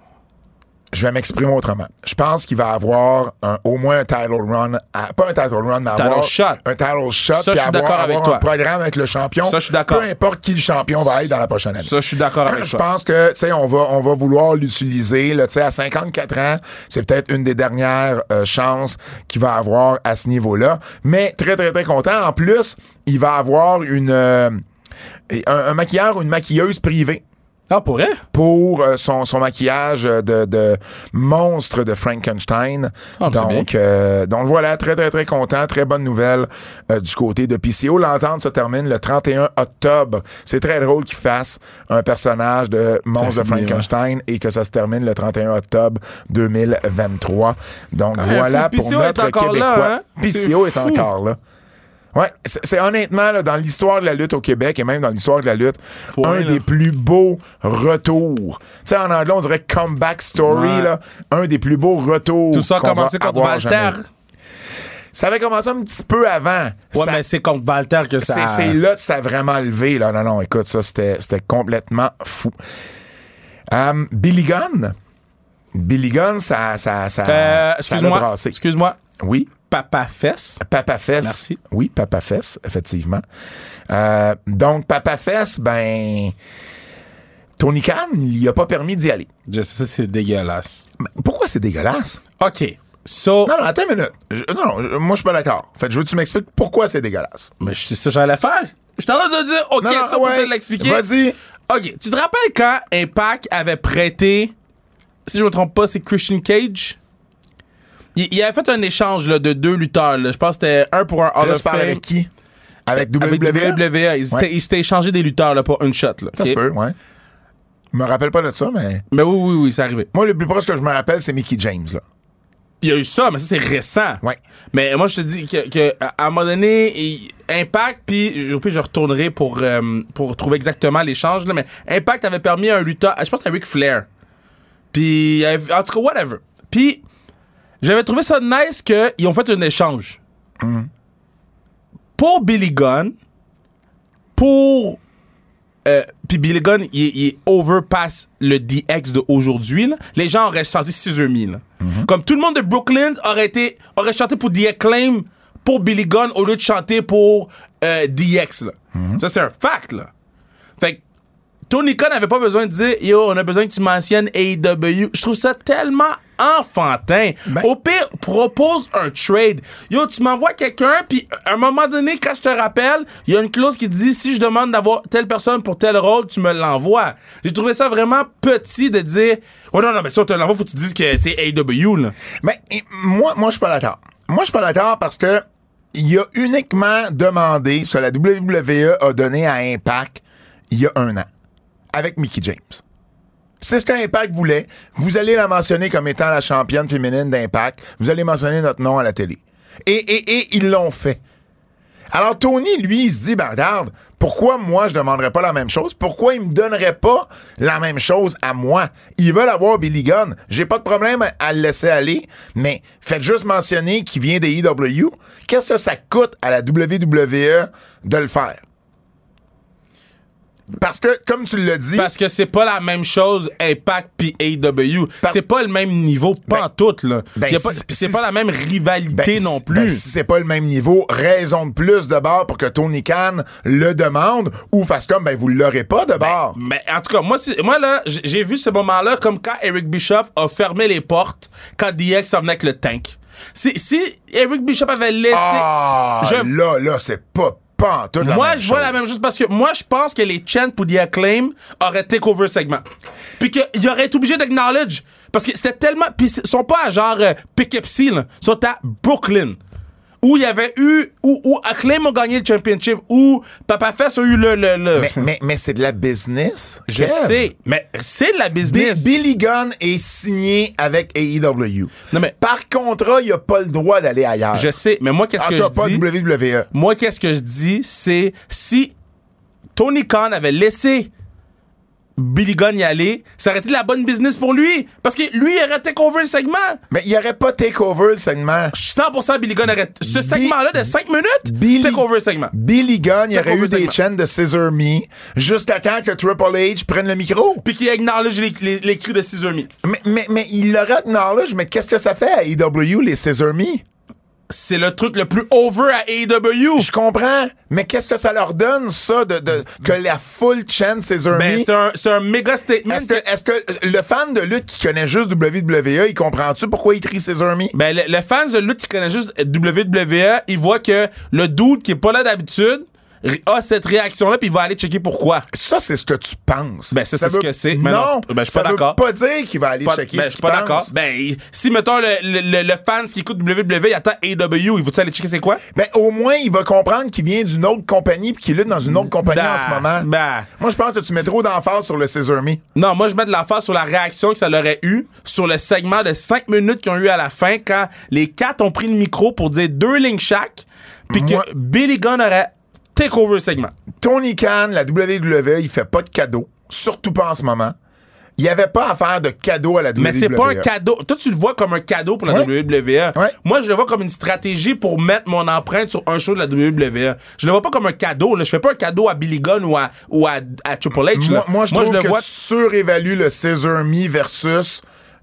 Je vais m'exprimer autrement. Je pense qu'il va avoir un- au moins un title run, à- pas un title run, mais Title avoir shot. un title shot, Ça, puis je suis avoir, d'accord avec avoir un toi. programme avec le champion. Ça, je suis d'accord. Peu importe qui le champion va être dans la prochaine année. Ça, je suis d'accord avec je toi. pense que, tu sais, on va, on va vouloir l'utiliser, tu sais, à 54 ans, c'est peut-être une des dernières euh, chances qu'il va avoir à ce niveau-là. Mais très, très, très content. En plus, il va avoir une, euh, un, un maquilleur ou une maquilleuse privée Ah, pour vrai? pour euh, son, son maquillage de, de monstre de Frankenstein. Ah, donc, euh, donc voilà, très très très content, très bonne nouvelle euh, du côté de PCO. L'entente se termine le 31 octobre. C'est très drôle qu'il fasse un personnage de monstre de Frankenstein et que ça se termine le 31 octobre 2023. Donc Ah, voilà pour PCO est notre Québécois. là, hein? PCO est, encore là. Ouais, c'est honnêtement là, dans l'histoire de la lutte au Québec et même dans l'histoire de la lutte, Point, un là. des plus beaux retours. Tu sais, en anglais, on dirait comeback story, Ouais. là. Un des plus beaux retours. Tout ça a commencé contre Walter. Ça avait commencé un petit peu avant. Ouais, Ça- mais c'est contre Walter que ça. c'est là que ça a vraiment levé. Là. Non, non, écoute, ça, c'était c'était complètement fou. Um, Billy Gunn? Billy Gunn, ça, ça, ça, Euh, ça excuse-moi. Excuse-moi. Oui? Papa Fess. Papa Fess. Merci. Oui, Papa Fess, effectivement. Euh, donc, Papa Fess, ben. Tony Khan, il lui a pas permis d'y aller. Je sais, c'est dégueulasse. Mais pourquoi c'est dégueulasse? OK. So. Non, non, attends une minute. Je- non, non, moi, je suis pas d'accord. En fait, je veux que tu m'expliques pourquoi c'est dégueulasse. Mais c'est ça que j'allais faire. Je t'en train de dire, OK, Non, non, ça, ouais. l'expliquer. Vas-y. OK. Tu te rappelles quand Impact avait prêté, si je me trompe pas, c'est Christian Cage? Il, il avait fait un échange là, de deux lutteurs. là. Je pense que c'était un pour un Hall Là, of tu parles Fame. avec qui? Avec Avec WWE? WWE. Ils Ouais. s'étaient échangés des lutteurs là, pour une shot. Là, Ça OK? se peut, ouais. Je me rappelle pas de ça, mais. Mais oui, oui, oui, c'est arrivé. Moi, le plus proche que je me rappelle, c'est Mickey James, là. Il y a eu ça, mais ça, c'est récent. Ouais. Mais moi, je te dis que, que à à un moment donné, il- Impact, puis pire, je retournerai pour, euh, pour trouver exactement l'échange, mais Impact avait permis à un lutteur, je pense que c'était Ric Flair. Puis, en tout cas, whatever. Puis, j'avais trouvé ça nice qu'ils ont fait un échange. Pour Billy Gunn, pour. euh, puis Billy Gunn, il, est- il overpass le DX de aujourd'hui. Les gens auraient chanté Scissor Me. là. Comme tout le monde de Brooklyn aurait, été, aurait chanté pour The Acclaim pour Billy Gunn au lieu de chanter pour euh, DX. Là. Ça, c'est un fact. Là. Tony Khan n'avait pas besoin de dire Yo, on a besoin que tu mentionnes AEW. Je trouve ça tellement enfantin. Ben- Au pire, propose un trade. Yo, tu m'envoies quelqu'un, puis à un moment donné, quand je te rappelle, il y a une clause qui dit si je demande d'avoir telle personne pour tel rôle, tu me l'envoies. J'ai trouvé ça vraiment petit de dire Oh non, non, mais si on te l'envoie, faut que tu dises que c'est AEW, là. Mais et, moi, moi, je suis pas d'accord. Moi, je suis pas d'accord parce que il a uniquement demandé ce que la WWE a donné à Impact il y a un an avec Mickey James. C'est ce qu'Impact voulait. Vous allez la mentionner comme étant la championne féminine d'Impact. Vous allez mentionner notre nom à la télé. Et, et, et ils l'ont fait. Alors, Tony, lui, il se dit, ben regarde, pourquoi moi, je demanderais pas la même chose? Pourquoi il me donnerait pas la même chose à moi? Ils veulent avoir Billy Gunn. J'ai pas de problème à, à le laisser aller, mais faites juste mentionner qu'il vient des EW. Qu'est-ce que ça coûte à la WWE de le faire? Parce que, comme tu l'as dit, Parce que c'est pas la même chose Impact puis. Parce- C'est pas le même niveau, pas Ben- en tout, là. ben, si- c'est si- pas la même rivalité Ben, non plus. ben, si c'est pas le même niveau, raison de plus de bord pour que Tony Khan le demande ou fasse comme, ben, vous l'aurez pas de bord. Mais en tout cas, moi, moi là, j'ai vu ce moment-là comme quand Eric Bishop a fermé les portes quand DX en venait avec le tank. Si, si Eric Bishop avait laissé. Ah, je- là, là, c'est pas, pas en tout la moi, même je vois chose. la même chose parce que moi, je pense que les chants pour The Acclaim auraient take over segment. Puis qu'ils auraient été obligés d'acknowledge. Parce que c'était tellement. Puis ils sont pas à genre euh, Poughkeepsie, là. Ils sont à Brooklyn. Où il y avait eu. Où, où Acclaim a gagné le championship. Où Papa Fest a eu le. le, le- Mais, mais, mais c'est de la business. je Kev. sais. Mais c'est de la Bi- business. Billy Gunn est signé avec AEW. Non, mais- Par contrat, il a pas le droit d'aller ailleurs. Je sais. Mais moi, qu'est-ce que je pas dis? WWE. Moi, qu'est-ce que je dis, c'est si Tony Khan avait laissé Billy Gunn y aller, ça aurait été la bonne business pour lui. Parce que lui, il aurait take over le segment. Mais il n'y aurait pas takeover le segment. 100% Billy Gunn aurait. Ce Bi- segment-là de 5 minutes, Billy- take over le segment. Billy Gunn, il aurait eu des segment. chaînes de Scissor Me jusqu'à temps que Triple H prenne le micro. Puis qu'il acknowledge les, les, les cris de Scissor Me. Mais, mais, mais il l'aurait acknowledge, mais qu'est-ce que ça fait à AEW, les Scissor Me? C'est le truc le plus over à AEW. Je comprends, mais qu'est-ce que ça leur donne, ça, de, de- que la full chaîne Scissor Ben, c'est un, c'est un méga statement. Est-ce que, est-ce que le fan de lutte qui connaît juste WWE, il comprend-tu pourquoi il crie Scissor Me? Ben, le, le fans de lutte qui connaît juste WWE, il voit que le dude qui est pas là d'habitude a cette réaction-là, puis il va aller checker pourquoi. Ça, c'est ce que tu penses. Ben, ça, c'est veut- ce que c'est. Mais non, ben, je suis pas d'accord. pas dire qu'il va aller Pas- checker ben, ce je suis pas d'accord. Ben, si, mettons, le, le, le, le fans qui écoute WWE, il attend AEW, il va-tu aller checker c'est quoi? Ben, au moins, il va comprendre qu'il vient d'une autre compagnie puis qu'il lutte dans une autre compagnie Ben, en ce moment. ben. Moi, je pense que tu mets trop d'emphase sur le Scissor Me. Non, moi, je mets de face sur la réaction que ça leur aurait eu sur le segment de 5 minutes qu'ils ont eu à la fin quand les quatre ont pris le micro pour dire deux lignes chaque, puis que Billy Gunn aurait take over le segment. Tony Khan, la WWE, il fait pas de cadeaux, surtout pas en ce moment. Il y avait pas à faire de cadeaux à la WWE. Mais c'est pas un cadeau. Toi, tu le vois comme un cadeau pour la Ouais. WWE. Ouais. Moi, je le vois comme une stratégie pour mettre mon empreinte sur un show de la WWE. Je le vois pas comme un cadeau. Là. Je fais pas un cadeau à Billy Gunn ou à, ou à, à Triple H. là. Moi, moi, je trouve le que vois. tu surévalues le Scissor Me versus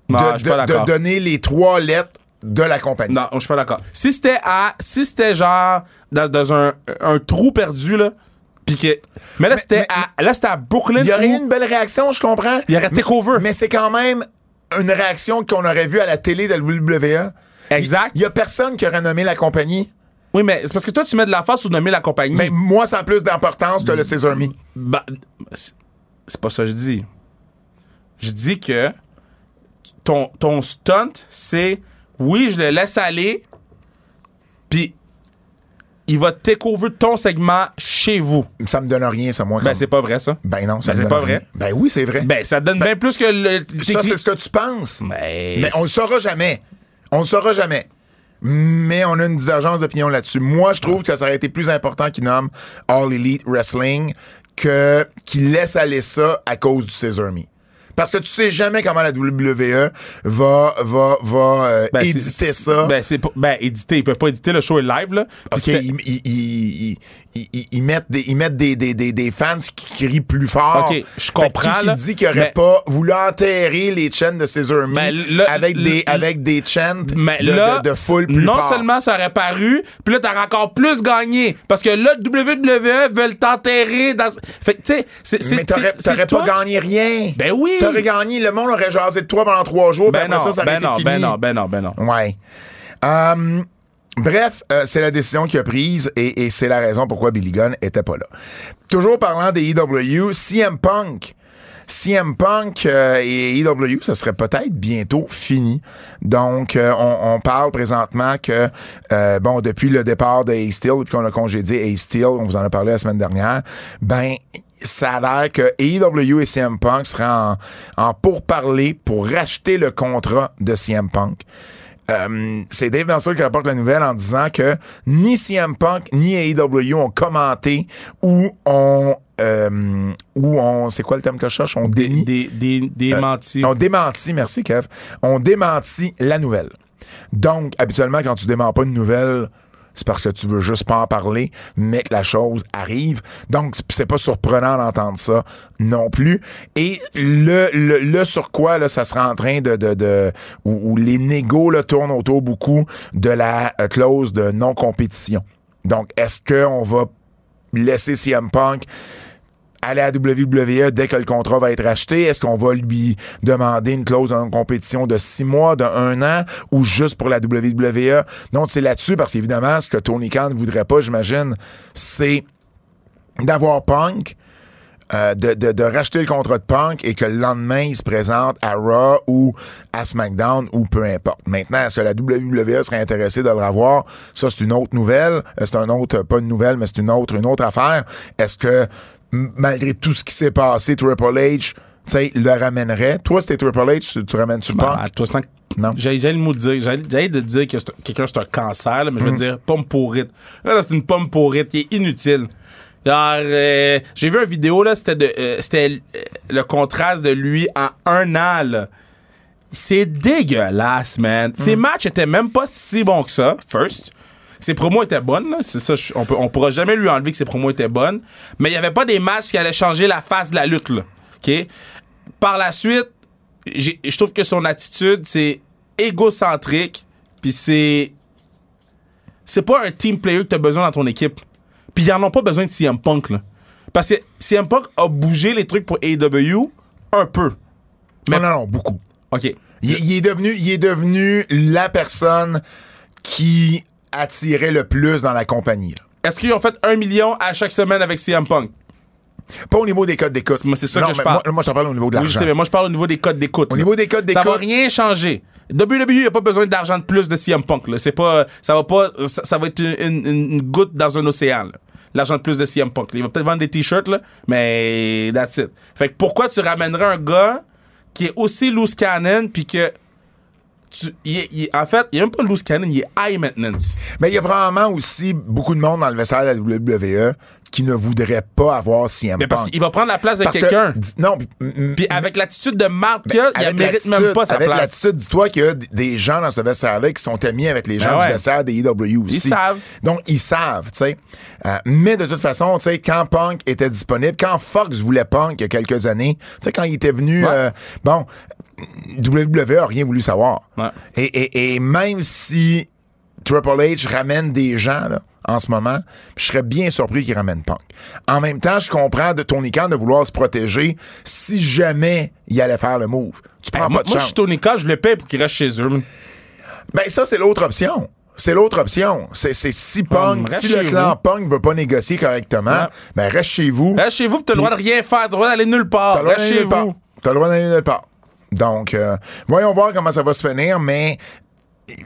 de, Non, je donner les trois lettres de la compagnie. Non, je suis pas d'accord. Si c'était à. Si c'était genre dans, dans un, un trou perdu, là. Pis que. Mais là, c'était à. Là, c'était à Brooklyn. Il y aurait eu une belle réaction, je comprends. Il y aurait Mais- takeover. Mais c'est quand même une réaction qu'on aurait vue à la télé de la WWE. Exact. Il y a personne qui aurait nommé la compagnie. Oui, mais c'est parce que toi, tu mets de la face sur nommer la compagnie. Mais moi, ça a plus d'importance que le César Me. Bah, c'est c'est pas ça que je dis. Je dis que ton, ton stunt, c'est oui, je le laisse aller, puis il va take over ton segment chez vous. Ça me donne rien, ça, moi. Ben, comme- c'est pas vrai, ça. Ben non, ça Ben, c'est pas rien. vrai. Ben oui, c'est vrai. Ben, ça donne bien plus que le. ça, c'est ce que tu penses. Mais, Mais on le saura jamais. On le saura jamais. Mais on a une divergence d'opinion là-dessus. Moi, je trouve que ça aurait été plus important qu'il nomme All Elite Wrestling que qu'il laisse aller ça à cause du César Me. Parce que tu sais jamais comment la WWE va, va, va euh, Ben, éditer ça. Ben, c'est ben, éditer. Ils peuvent pas éditer le show est live, là. Il- il- ils, ils- ils mettent des ils mettent des, des, des, des fans qui crient plus fort. Ok, je comprends, Qui, dit qu'il aurait pas voulu enterrer les chants de César Mee Ben, avec des avec des chants de, là, de, de foule plus non fort. seulement ça aurait paru, puis là, t'aurais encore plus gagné. Parce que là, WWE veulent t'enterrer dans. Fait que, tu sais, c'est. mais t'aurais pas tout. gagné rien. Ben oui. T'aurais gagné, le monde aurait jasé de toi pendant trois jours, Ben après non, ça, ça aurait ben non, fini. ben non, ben non, ben non. Ouais. Euh, bref, euh, c'est la décision qu'il a prise et, et c'est la raison pourquoi Billy Gunn était pas là. Toujours parlant des EW, CM Punk. CM Punk euh, et EW, ça serait peut-être bientôt fini. Donc, euh, on, parle présentement que, euh, bon, depuis le départ de Ace Steel, depuis qu'on a congédié Ace Steel, on vous en a parlé la semaine dernière, ben, ça a l'air que AEW et CM Punk seraient en, en pourparlers pour racheter le contrat de CM Punk. C'est Dave Meltzer qui rapporte la nouvelle en disant que ni CM Punk ni AEW ont commenté ou ont euh, ou on c'est quoi le terme que je cherche? On dénie des, des, des mentis. on démenti merci Kev on démenti la nouvelle donc habituellement quand tu déments pas une nouvelle c'est parce que tu veux juste pas en parler, mais que la chose arrive. Donc, c'est pas surprenant d'entendre ça non plus. Et le, le, le sur quoi là, ça sera en train de... de, de où, où les négos là, tournent autour beaucoup de la euh, clause de non-compétition. Donc, est-ce qu'on va laisser CM Punk aller à WWE dès que le contrat va être acheté? Est-ce qu'on va lui demander une clause de compétition de six mois, de un an, ou juste pour la WWE? Donc, c'est là-dessus, parce qu'évidemment, ce que Tony Khan ne voudrait pas, j'imagine, c'est d'avoir Punk, euh, de, de, racheter le contrat de Punk et que le lendemain, il se présente à Raw ou à SmackDown ou peu importe. Maintenant, est-ce que la WWE serait intéressée de le revoir? Ça, c'est une autre nouvelle. Euh, C'est un autre, pas une nouvelle, mais c'est une autre, une autre affaire. Est-ce que, malgré tout ce qui s'est passé, Triple H, tu sais, le ramènerait? Toi, c'était Triple H, tu, tu ramènes-tu Ben, Punk? à toi, c'est un- Non. J'ai j'ai le mot de dire. J'ai j'ai de dire que c'est- quelqu'un c'est un cancer, là, mais je veux dire pomme pourrite. Là, là, c'est une pomme pourrite qui est inutile. Genre, euh, j'ai vu une vidéo là, c'était de, euh, c'était euh, le contraste de lui en un an. là. C'est dégueulasse, man. Mm. matchs étaient même pas si bons que ça. First. Ses promos étaient bonnes. C'est ça, on, peut, on pourra jamais lui enlever que ses promos étaient bonnes. Mais il y avait pas des matchs qui allaient changer la face de la lutte, là. OK? Par la suite, je trouve que son attitude, c'est égocentrique, puis c'est. C'est pas un team player que t'as besoin dans ton équipe. Puis ils en ont pas besoin de CM Punk, là. Parce que CM Punk a bougé les trucs pour AEW un peu. Mais non, non, beaucoup. OK. Il, il est devenu, il est devenu la personne qui attirait le plus dans la compagnie. Est-ce qu'ils ont fait un million à chaque semaine avec CM Punk? Pas au niveau des codes d'écoute. Moi, c'est ça Non, que je parle. Moi, moi, je t'en parle au niveau de Oui, je l'argent. sais, mais moi, je parle au niveau des codes d'écoute. Au niveau des codes Ça va d'écoute. rien changer. WWE n'a pas besoin d'argent de plus de CM Punk. Là. Pas, ça va pas, ça, ça va être une, une- une goutte dans un océan. L'argent de plus de CM Punk. là. Il va peut-être vendre des t-shirts, mais that's it. Fait que pourquoi tu ramènerais un gars qui est aussi loose cannon puis que tu, il en fait, il est même pas loose cannon, il est high maintenance. Mais il y a probablement aussi beaucoup de monde dans le vestiaire de la WWE qui ne voudrait pas avoir CM Mais parce qu'il va prendre la place de que- quelqu'un. non, puis- mm, Puis avec l'attitude de marque qu'il a, il avec mérite même pas sa avec place. l'attitude, dis-toi qu'il y a des gens dans ce vestiaire-là qui sont amis avec les gens Ben ouais. du vestiaire des EW aussi. Ils savent. Donc, ils savent, tu sais. Euh, mais de toute façon, tu sais, quand Punk était disponible, quand Fox voulait Punk il y a quelques années, tu sais, quand il était venu, Ouais. euh, bon, WWE a rien voulu savoir. Ouais. Et, et- et même si Triple H ramène des gens, là, en ce moment, je serais bien surpris qu'il ramène Punk. En même temps, je comprends de Tony Khan de vouloir se protéger si jamais il allait faire le move. Tu prends Ben, moi, pas de moi, je chance. suis Tony Khan, je le paye pour qu'il reste chez eux. Ben, ça, c'est l'autre option. C'est l'autre option. C'est si Punk, si le clan vous. Punk veut pas négocier correctement, Ouais. ben reste chez vous. Reste chez vous, puis t'as le droit de rien faire, t'as le droit d'aller nulle part. T'as le droit Reste d'aller chez nulle part. vous. T'as le droit d'aller nulle part. Donc, euh, voyons voir comment ça va se finir, mais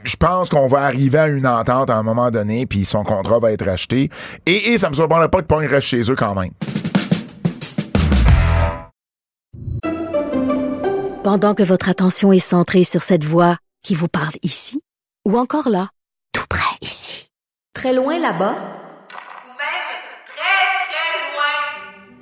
je pense qu'on va arriver à une entente à un moment donné, puis son contrat va être acheté. Et, et ça me surprendrait pas que Punk reste chez eux quand même. Pendant que votre attention est centrée sur cette voix qui vous parle ici, ou encore là, tout près ici, très loin là-bas, ou même très, très loin.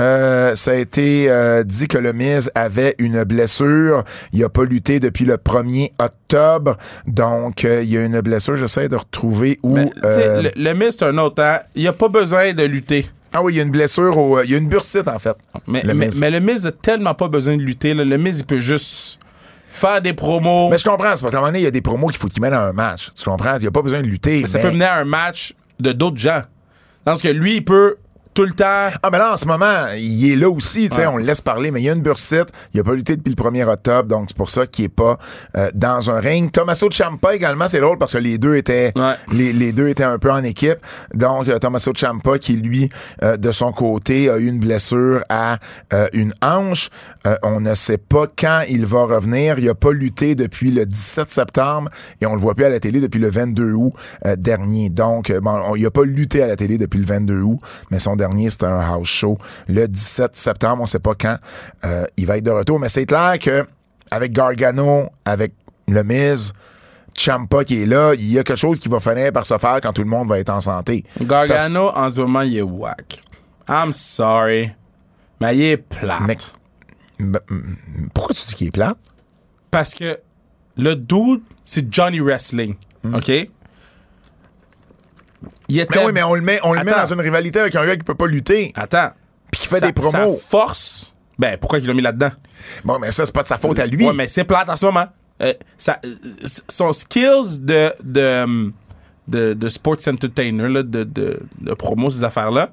euh, ça a été euh, dit que le Miz avait une blessure. Il a pas lutté depuis le 1er octobre. Donc, euh, il y a une blessure. J'essaie de retrouver où... Mais, le, le Miz, c'est un autre temps. Il a pas besoin de lutter. Ah oui, il y a une blessure au... Il y a une bursite, en fait. Mais Le mais, Miz. mais le Miz a tellement pas besoin de lutter. là. Le Miz, il peut juste faire des promos. Mais je comprends. C'est parce qu'à un moment donné, il y a des promos qu'il faut qu'il mène à un match. Tu comprends? Il n'y a pas besoin de lutter. ça mais- peut mener à un match de d'autres gens. Dans ce que lui, il peut tout le temps. Ah, mais là, en ce moment, il est là aussi, tu sais, Ouais. on le laisse parler, mais il y a une bursite, il a pas lutté depuis le 1er octobre, donc c'est pour ça qu'il est pas euh, dans un ring. Tommaso Ciampa également, c'est drôle parce que les deux étaient Ouais. les, les deux étaient un peu en équipe. Donc, euh, Tommaso Ciampa qui, lui, euh, de son côté, a eu une blessure à euh, une hanche. Euh, on ne sait pas quand il va revenir. Il a pas lutté depuis le 17 septembre et on le voit plus à la télé depuis le 22 août euh, dernier. Donc, bon, on- il a pas lutté à la télé depuis le 22 août, mais son dernier, c'était un house show le 17 septembre. On sait pas quand euh, il va être de retour. Mais c'est clair que avec Gargano, avec le Miz, Champa qui est là, il y a quelque chose qui va finir par se faire quand tout le monde va être en santé. Ça Gargano, en ce moment, il est whack. I'm sorry. Mais il est m- Pourquoi tu dis qu'il est plat? Parce que le dude, c'est Johnny Wrestling. OK? Il était. Mais oui, mais on le met, on le met dans une rivalité avec un gars qui peut pas lutter, Attends. puis qui fait Sa- des promos. Sa force. Ben, pourquoi il l'a mis là-dedans? Bon, mais ça, c'est pas de sa faute à lui. Ouais, mais c'est plate en ce moment. Euh, ça- euh, son skills de, de, de, de sports entertainer, là, de, de, de promo, ces affaires-là,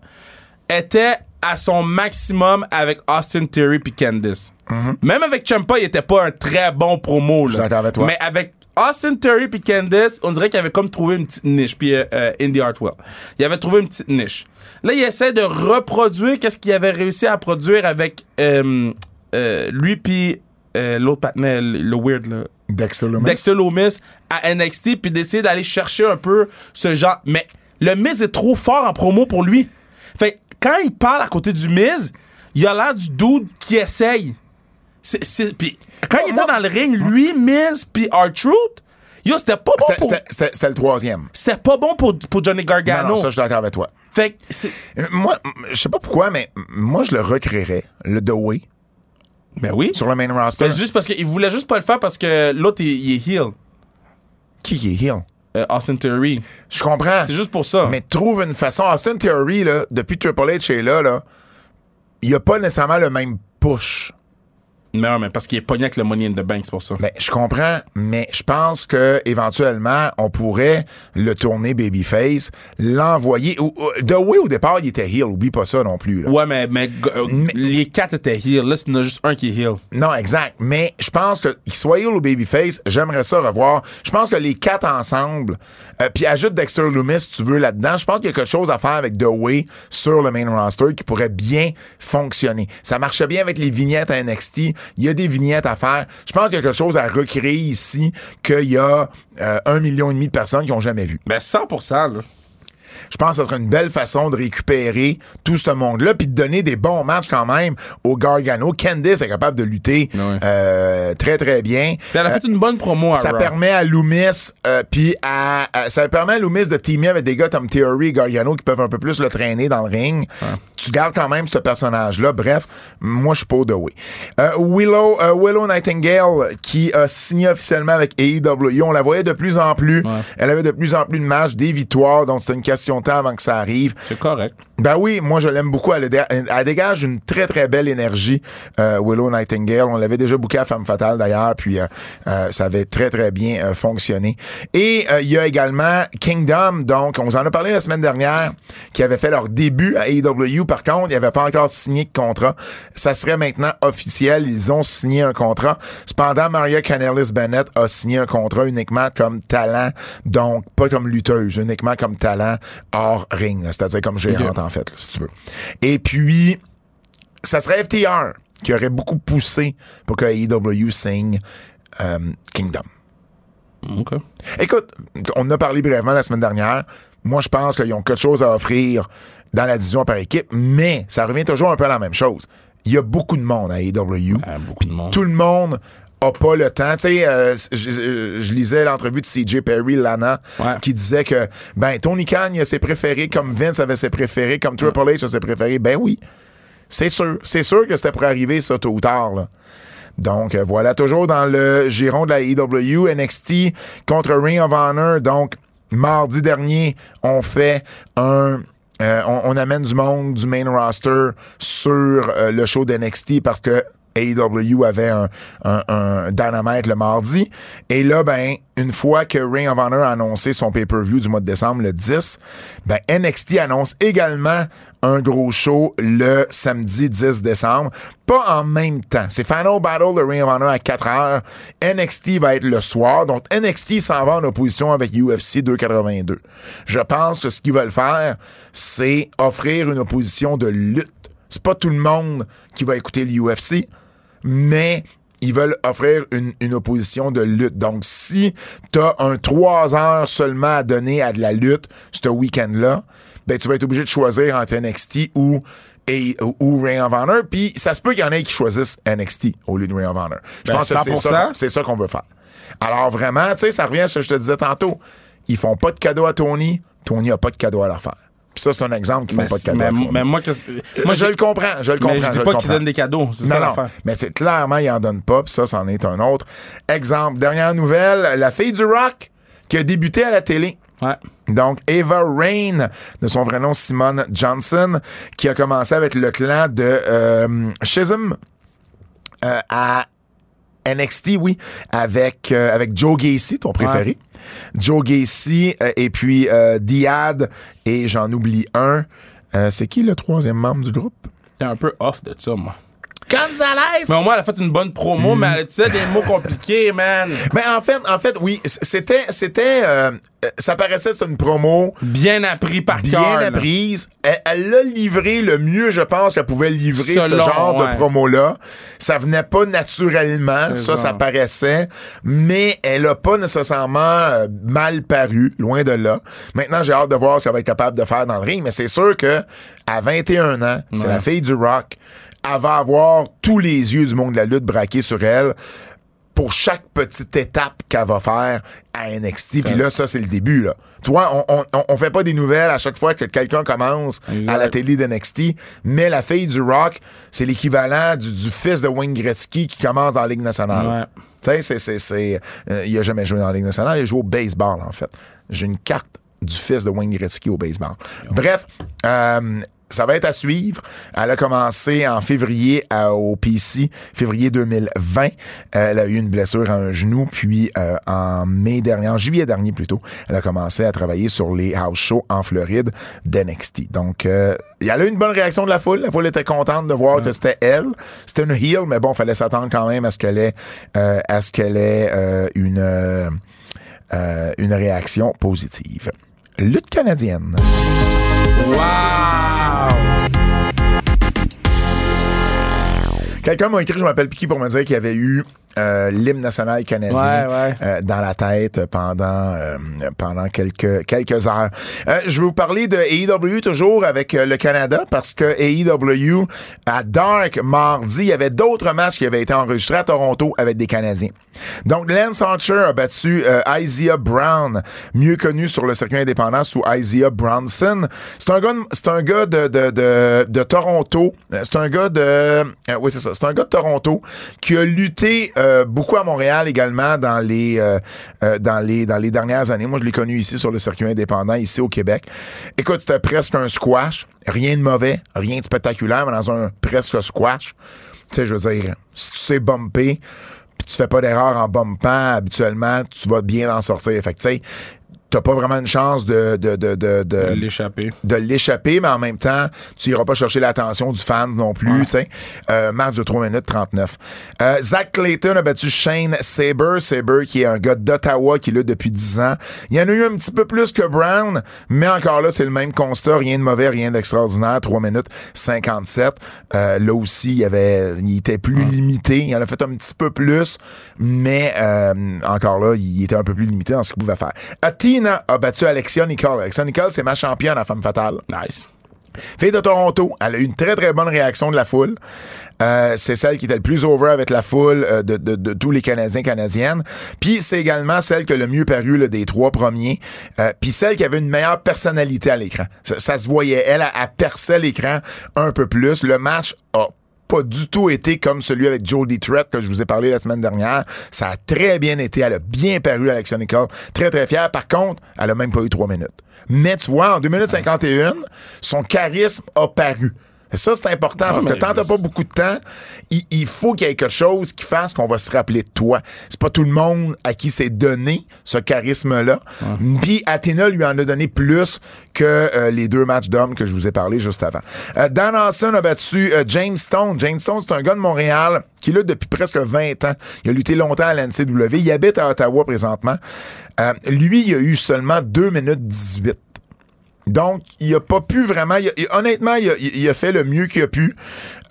était à son maximum avec Austin Theory puis Candice. Même avec Champa, il était pas un très bon promo. Je Là. avec toi. Mais avec Austin Theory puis Candice, on dirait qu'il avait comme trouvé une petite niche. Puis euh, euh, Indy Hartwell. Il avait trouvé une petite niche. Là, il essaie de reproduire qu'est-ce qu'il avait réussi à produire avec euh, euh, lui puis euh, l'autre patinet, le weird, là. Dexter Lumis. Dexter Loomis à NXT puis d'essayer d'aller chercher un peu ce genre. Mais le Miz est trop fort en promo pour lui. Fait que quand il parle à côté du Miz, il a l'air du dude qui essaye. C'est, c'est- puis quand il était dans le ring, lui, Miz puis R-Truth, yo, c'était pas bon C'était- pour... C'était c'était- c'était le troisième. C'était pas bon pour, pour Johnny Non, Gargano. non, ça, je suis d'accord avec toi. Fait que c'est... Euh, Moi, je sais pas pourquoi, mais moi, je le recréerais, le The Way, Ben oui. sur le main roster. Mais c'est juste parce qu'il voulait juste pas le faire parce que l'autre, il, il est heel. Qui qui est heel? Euh, Austin Theory. Je comprends. C'est juste pour ça. Mais trouve une façon. Austin Theory, là, depuis Triple H est là, là, il a pas nécessairement le même push. Non, mais parce qu'il est pogné avec le Money in the Bank, c'est pour ça. Ben, je comprends, mais je pense que éventuellement, on pourrait le tourner babyface, l'envoyer. The Way, au départ, il était heel. Oublie pas ça non plus. là. Ouais, mais, mais, euh, Mais- les quatre étaient heel. Là, il y en a juste un qui est heel. Non, exact. Mais je pense que qu'il soit heel ou babyface, j'aimerais ça revoir. Je pense que les quatre ensemble, euh, puis ajoute Dexter Loomis, si tu veux, là-dedans, je pense qu'il y a quelque chose à faire avec The Way sur le main roster qui pourrait bien fonctionner. Ça marchait bien avec les vignettes à NXT. Il y a des vignettes à faire. Je pense qu'il y a quelque chose à recréer ici qu'il y a euh, un million et demi de personnes qui ont jamais vu. Ben, 100%, là. Je pense que ce serait une belle façon de récupérer tout ce monde-là puis de donner des bons matchs quand même au Gargano. Candice est capable de lutter Ouais. euh, très, très bien. Elle a fait une bonne promo à Ça permet à Loomis, euh, puis à, à- ça permet à Loomis de teamer avec des gars comme Theory et Gargano qui peuvent un peu plus le traîner dans le ring. Tu gardes quand même ce personnage-là. Bref, moi, je suis pas Way. Euh, Willow, euh, Willow Nightingale, qui a signé officiellement avec AEW. On la voyait de plus en plus. Elle avait de plus en plus de matchs, des victoires, donc c'était une question de temps avant que ça arrive. C'est correct. Ben oui, moi je l'aime beaucoup. Elle, dé- elle dégage une très très belle énergie, euh, Willow Nightingale. On l'avait déjà booké à Femme Fatale d'ailleurs, puis euh, euh, ça avait très très bien fonctionné. Et il y a également Kingdom, donc on vous en a parlé la semaine dernière, qui avait fait leur début à AEW. Par contre, ils n'avaient pas encore signé de contrat. Ça serait maintenant officiel. Ils ont signé un contrat. Cependant, Maria Canellis Bennett a signé un contrat uniquement comme talent, donc pas comme lutteuse, uniquement comme talent hors ring, c'est-à-dire comme gérante en fait, là, si tu veux. Et puis, ça serait FTR qui aurait beaucoup poussé pour que AEW signe euh, Kingdom. OK. Écoute, on en a parlé brièvement la semaine dernière. Moi, je pense qu'ils ont quelque chose à offrir dans la division par équipe, mais ça revient toujours un peu à la même chose. Il y a beaucoup de monde à AEW. Beaucoup de monde. Tout le monde a pas le temps. Tu sais, euh, je, lisais l'entrevue de CJ Perry, Lana, Ouais. qui disait que, ben, Tony Khan, il a ses préférés, comme Vince avait ses préférés, comme Triple H a ses préférés. Ben oui. C'est sûr. C'est sûr que c'était pour arriver, ça, tôt ou tard, là. Donc, euh, voilà, toujours dans le giron de la AEW, NXT contre Ring of Honor. Donc, mardi dernier, on fait un... euh, on, on amène du monde du main roster sur euh, le show d'NXT parce que AEW avait un, un, un dynamite le mardi. Et là, ben, une fois que Ring of Honor a annoncé son pay-per-view du mois de décembre, le 10, ben, NXT annonce également un gros show le samedi 10 décembre. Pas en même temps. C'est Final Battle de Ring of Honor à 4 heures. NXT va être le soir. Donc, NXT s'en va en opposition avec UFC 282. Je pense que ce qu'ils veulent faire, c'est offrir une opposition de lutte. C'est pas tout le monde qui va écouter l'UFC, mais ils veulent offrir une, une opposition de lutte. Donc, si t'as un 3 heures seulement à donner à de la lutte ce week-end-là, ben, tu vas être obligé de choisir entre NXT ou et, ou, Ring of Honor. Puis, ça se peut qu'il y en ait qui choisissent NXT au lieu de Ring of Honor. Je Ben, pense que c'est 100%. ça, c'est ça qu'on veut faire. Alors, vraiment, tu sais, ça revient à ce que je te disais tantôt. Ils font pas de cadeau à Tony. Tony a pas de cadeau à leur faire. Puis ça, c'est un exemple qu'ils font Mais, pas de cadeau mais, moi, je le comprends, je le comprends. Mais je dis pas qu'ils donnent des cadeaux. C'est Non, ça l'affaire. mais c'est clairement, il en donne pas, puis ça, c'en est un autre. Exemple, dernière nouvelle, la fille du rock qui a débuté à la télé. Ouais. Donc, Eva Rain, de son vrai nom Simone Johnson, qui a commencé avec le clan de euh, euh, à NXT, oui, avec, euh, avec Joe Gacy, ton préféré. Joe Gacy, euh, et puis euh, Diad, et j'en oublie un. Euh, c'est qui le troisième membre du groupe? T'es un peu off de ça, moi. Gonzalez! Mais au moins, elle a fait une bonne promo, Mm. mais elle disait des mots compliqués, man. Mais en fait, en fait, oui, c'était, c'était, euh, euh, ça paraissait c'est une promo Bien appris par bien cœur. là. apprise. Elle, l'a livré le mieux, je pense, qu'elle pouvait livrer ce genre ouais. de promo-là. Ça venait pas naturellement, ça, ça. ça paraissait, mais elle a pas nécessairement euh, mal paru, loin de là. Maintenant, j'ai hâte de voir ce qu'elle va être capable de faire dans le ring, mais c'est sûr que à 21 ans, c'est la fille du rock. Elle va avoir tous les yeux du monde de la lutte braqués sur elle pour chaque petite étape qu'elle va faire à NXT. Puis là, ça, c'est le début. Là. Tu vois, on, on, on- fait pas des nouvelles à chaque fois que quelqu'un commence Exact. à la télé d'NXT, mais la fille du rock, c'est l'équivalent du, du fils de Wayne Gretzky qui commence dans la Ligue nationale. Ouais. Tu sais, c'est, c'est, c'est, euh, il a jamais joué dans la Ligue nationale, il a joué au baseball, en fait. J'ai une carte du fils de Wayne Gretzky au baseball. Bref, euh, ça va être à suivre. Elle a commencé en février à- au PC, février 2020. Elle a eu une blessure à un genou, puis euh, en mai dernier, en juillet dernier plutôt, elle a commencé à travailler sur les house shows en Floride d'NXT. Donc, euh, elle a eu une bonne réaction de la foule. La foule était contente de voir que c'était elle. C'était une heel, mais bon, fallait s'attendre quand même à ce qu'elle ait, euh, à ce qu'elle ait euh, une, euh, une réaction positive. Lutte canadienne. Wow! Quelqu'un m'a écrit, je m'appelle Piquet, pour me dire qu'il y avait eu euh, l'hymne national canadien Ouais, ouais. euh, dans la tête pendant euh, pendant quelques quelques heures. Euh, je vais vous parler de AEW toujours avec euh, le Canada parce que AEW à Dark mardi, il y avait d'autres matchs qui avaient été enregistrés à Toronto avec des Canadiens. Donc Lance Archer a battu euh, Isaiah Brown, mieux connu sur le circuit indépendant sous Isaiah Brownson. C'est un gars c'est un gars de de, de, de Toronto, c'est un gars de euh, oui, c'est ça, c'est un gars de Toronto qui a lutté euh, beaucoup à Montréal également dans les euh, euh, dans les dernières années. Moi, je l'ai connu ici sur le circuit indépendant ici au Québec. Écoute, c'était presque un squash, rien de mauvais, rien de spectaculaire, mais dans un presque squash. Tu sais, je veux dire, si tu sais bumper, puis tu fais pas d'erreur en bumpant, habituellement, tu vas bien en sortir. Fait t'as pas vraiment une chance de, de, de, de, de- L'échapper. de l'échapper, mais en même temps, tu iras pas chercher l'attention du fan non plus, tu sais. Euh, match de 3 minutes 39. Euh, Zach Clayton a battu Shane Saber, Saber qui est un gars d'Ottawa qui là depuis 10 ans. Il y en a eu un petit peu plus que Brown, mais encore là, c'est le même constat, rien de mauvais, rien d'extraordinaire, 3 minutes 57. Euh, là aussi, il y avait il était plus limité, il en a fait un petit peu plus, mais euh, encore là, il était un peu plus limité dans ce qu'il pouvait faire. Athena a battu Alexia Nicole. Alexia Nicole, c'est ma championne à femme fatale. Nice. Fille de Toronto, elle a eu une très très bonne réaction de la foule. Euh, c'est celle qui était le plus over avec la foule euh, de, de- de tous les Canadiens canadiennes. Puis c'est également celle qui a le mieux paru là, des trois premiers. Euh, Puis celle qui avait une meilleure personnalité à l'écran. Ça, ça se voyait. Elle, a perçait l'écran un peu plus. Le match a pas du tout été comme celui avec Jodie Trett que je vous ai parlé la semaine dernière. Ça a très bien été. Elle a bien paru, Alexa Nicole. Très, très fière. Par contre, elle a même pas eu trois minutes. Mais tu vois, en 2 minutes 51, son charisme a paru. Et ça, c'est important parce que tant t'as pas beaucoup de temps, il, il faut qu'il y ait quelque chose qui fasse qu'on va se rappeler de toi. C'est pas tout le monde à qui c'est donné ce charisme-là. Puis Athena lui en a donné plus que euh, les deux matchs d'hommes que je vous ai parlé juste avant. Euh, Dan Hansen a battu euh, James Stone. James Stone, c'est un gars de Montréal qui lutte depuis presque 20 ans. Il a lutté longtemps à l'NCW. Il habite à Ottawa présentement. Lui, il a eu seulement 2 minutes 18. Donc, il a pas pu vraiment. il a- il- honnêtement, il a, il a fait le mieux qu'il a pu.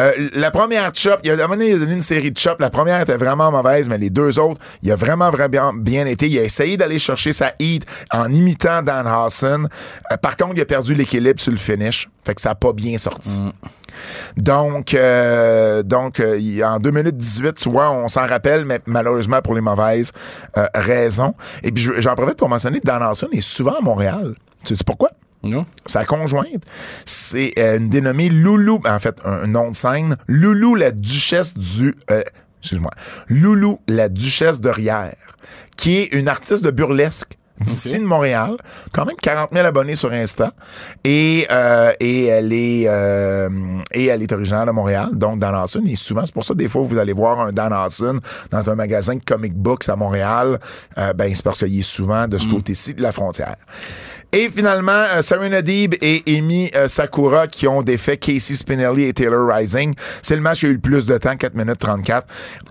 Euh, la première chop, il a, à un moment donné, il a donné une série de chops. La première était vraiment mauvaise, mais les deux autres, il a vraiment, vraiment bien été. Il a essayé d'aller chercher sa heat en imitant Dan Hassan. Euh, par contre, il a perdu l'équilibre sur le finish. Fait que ça a pas bien sorti. Donc, euh, donc euh, il- en 2 minutes 18, tu vois, on s'en rappelle, mais malheureusement pour les mauvaises euh, raisons. Et puis, je- j'en profite pour mentionner que Dan Hanson est souvent à Montréal. Tu sais pourquoi? Non? Sa conjointe, c'est euh, une dénommée Loulou, en fait, un, un nom de scène, Loulou la duchesse du... euh, Excuse-moi. Loulou la duchesse de Rière, qui est une artiste de burlesque d'ici de Montréal, quand même 40 000 abonnés sur Insta, et, euh, et elle est euh, et elle est originaire de Montréal, donc Dan Hanson, et souvent, c'est pour ça, des fois, vous allez voir un Dan dans un magasin de comic books à Montréal, euh, ben, c'est parce qu'il est souvent de ce côté-ci de la frontière. Et finalement, euh, Serena Deeb et Amy euh, Sakura qui ont défait Casey Spinelli et Taylor Rising. C'est le match qui a eu le plus de temps, 4 minutes 34.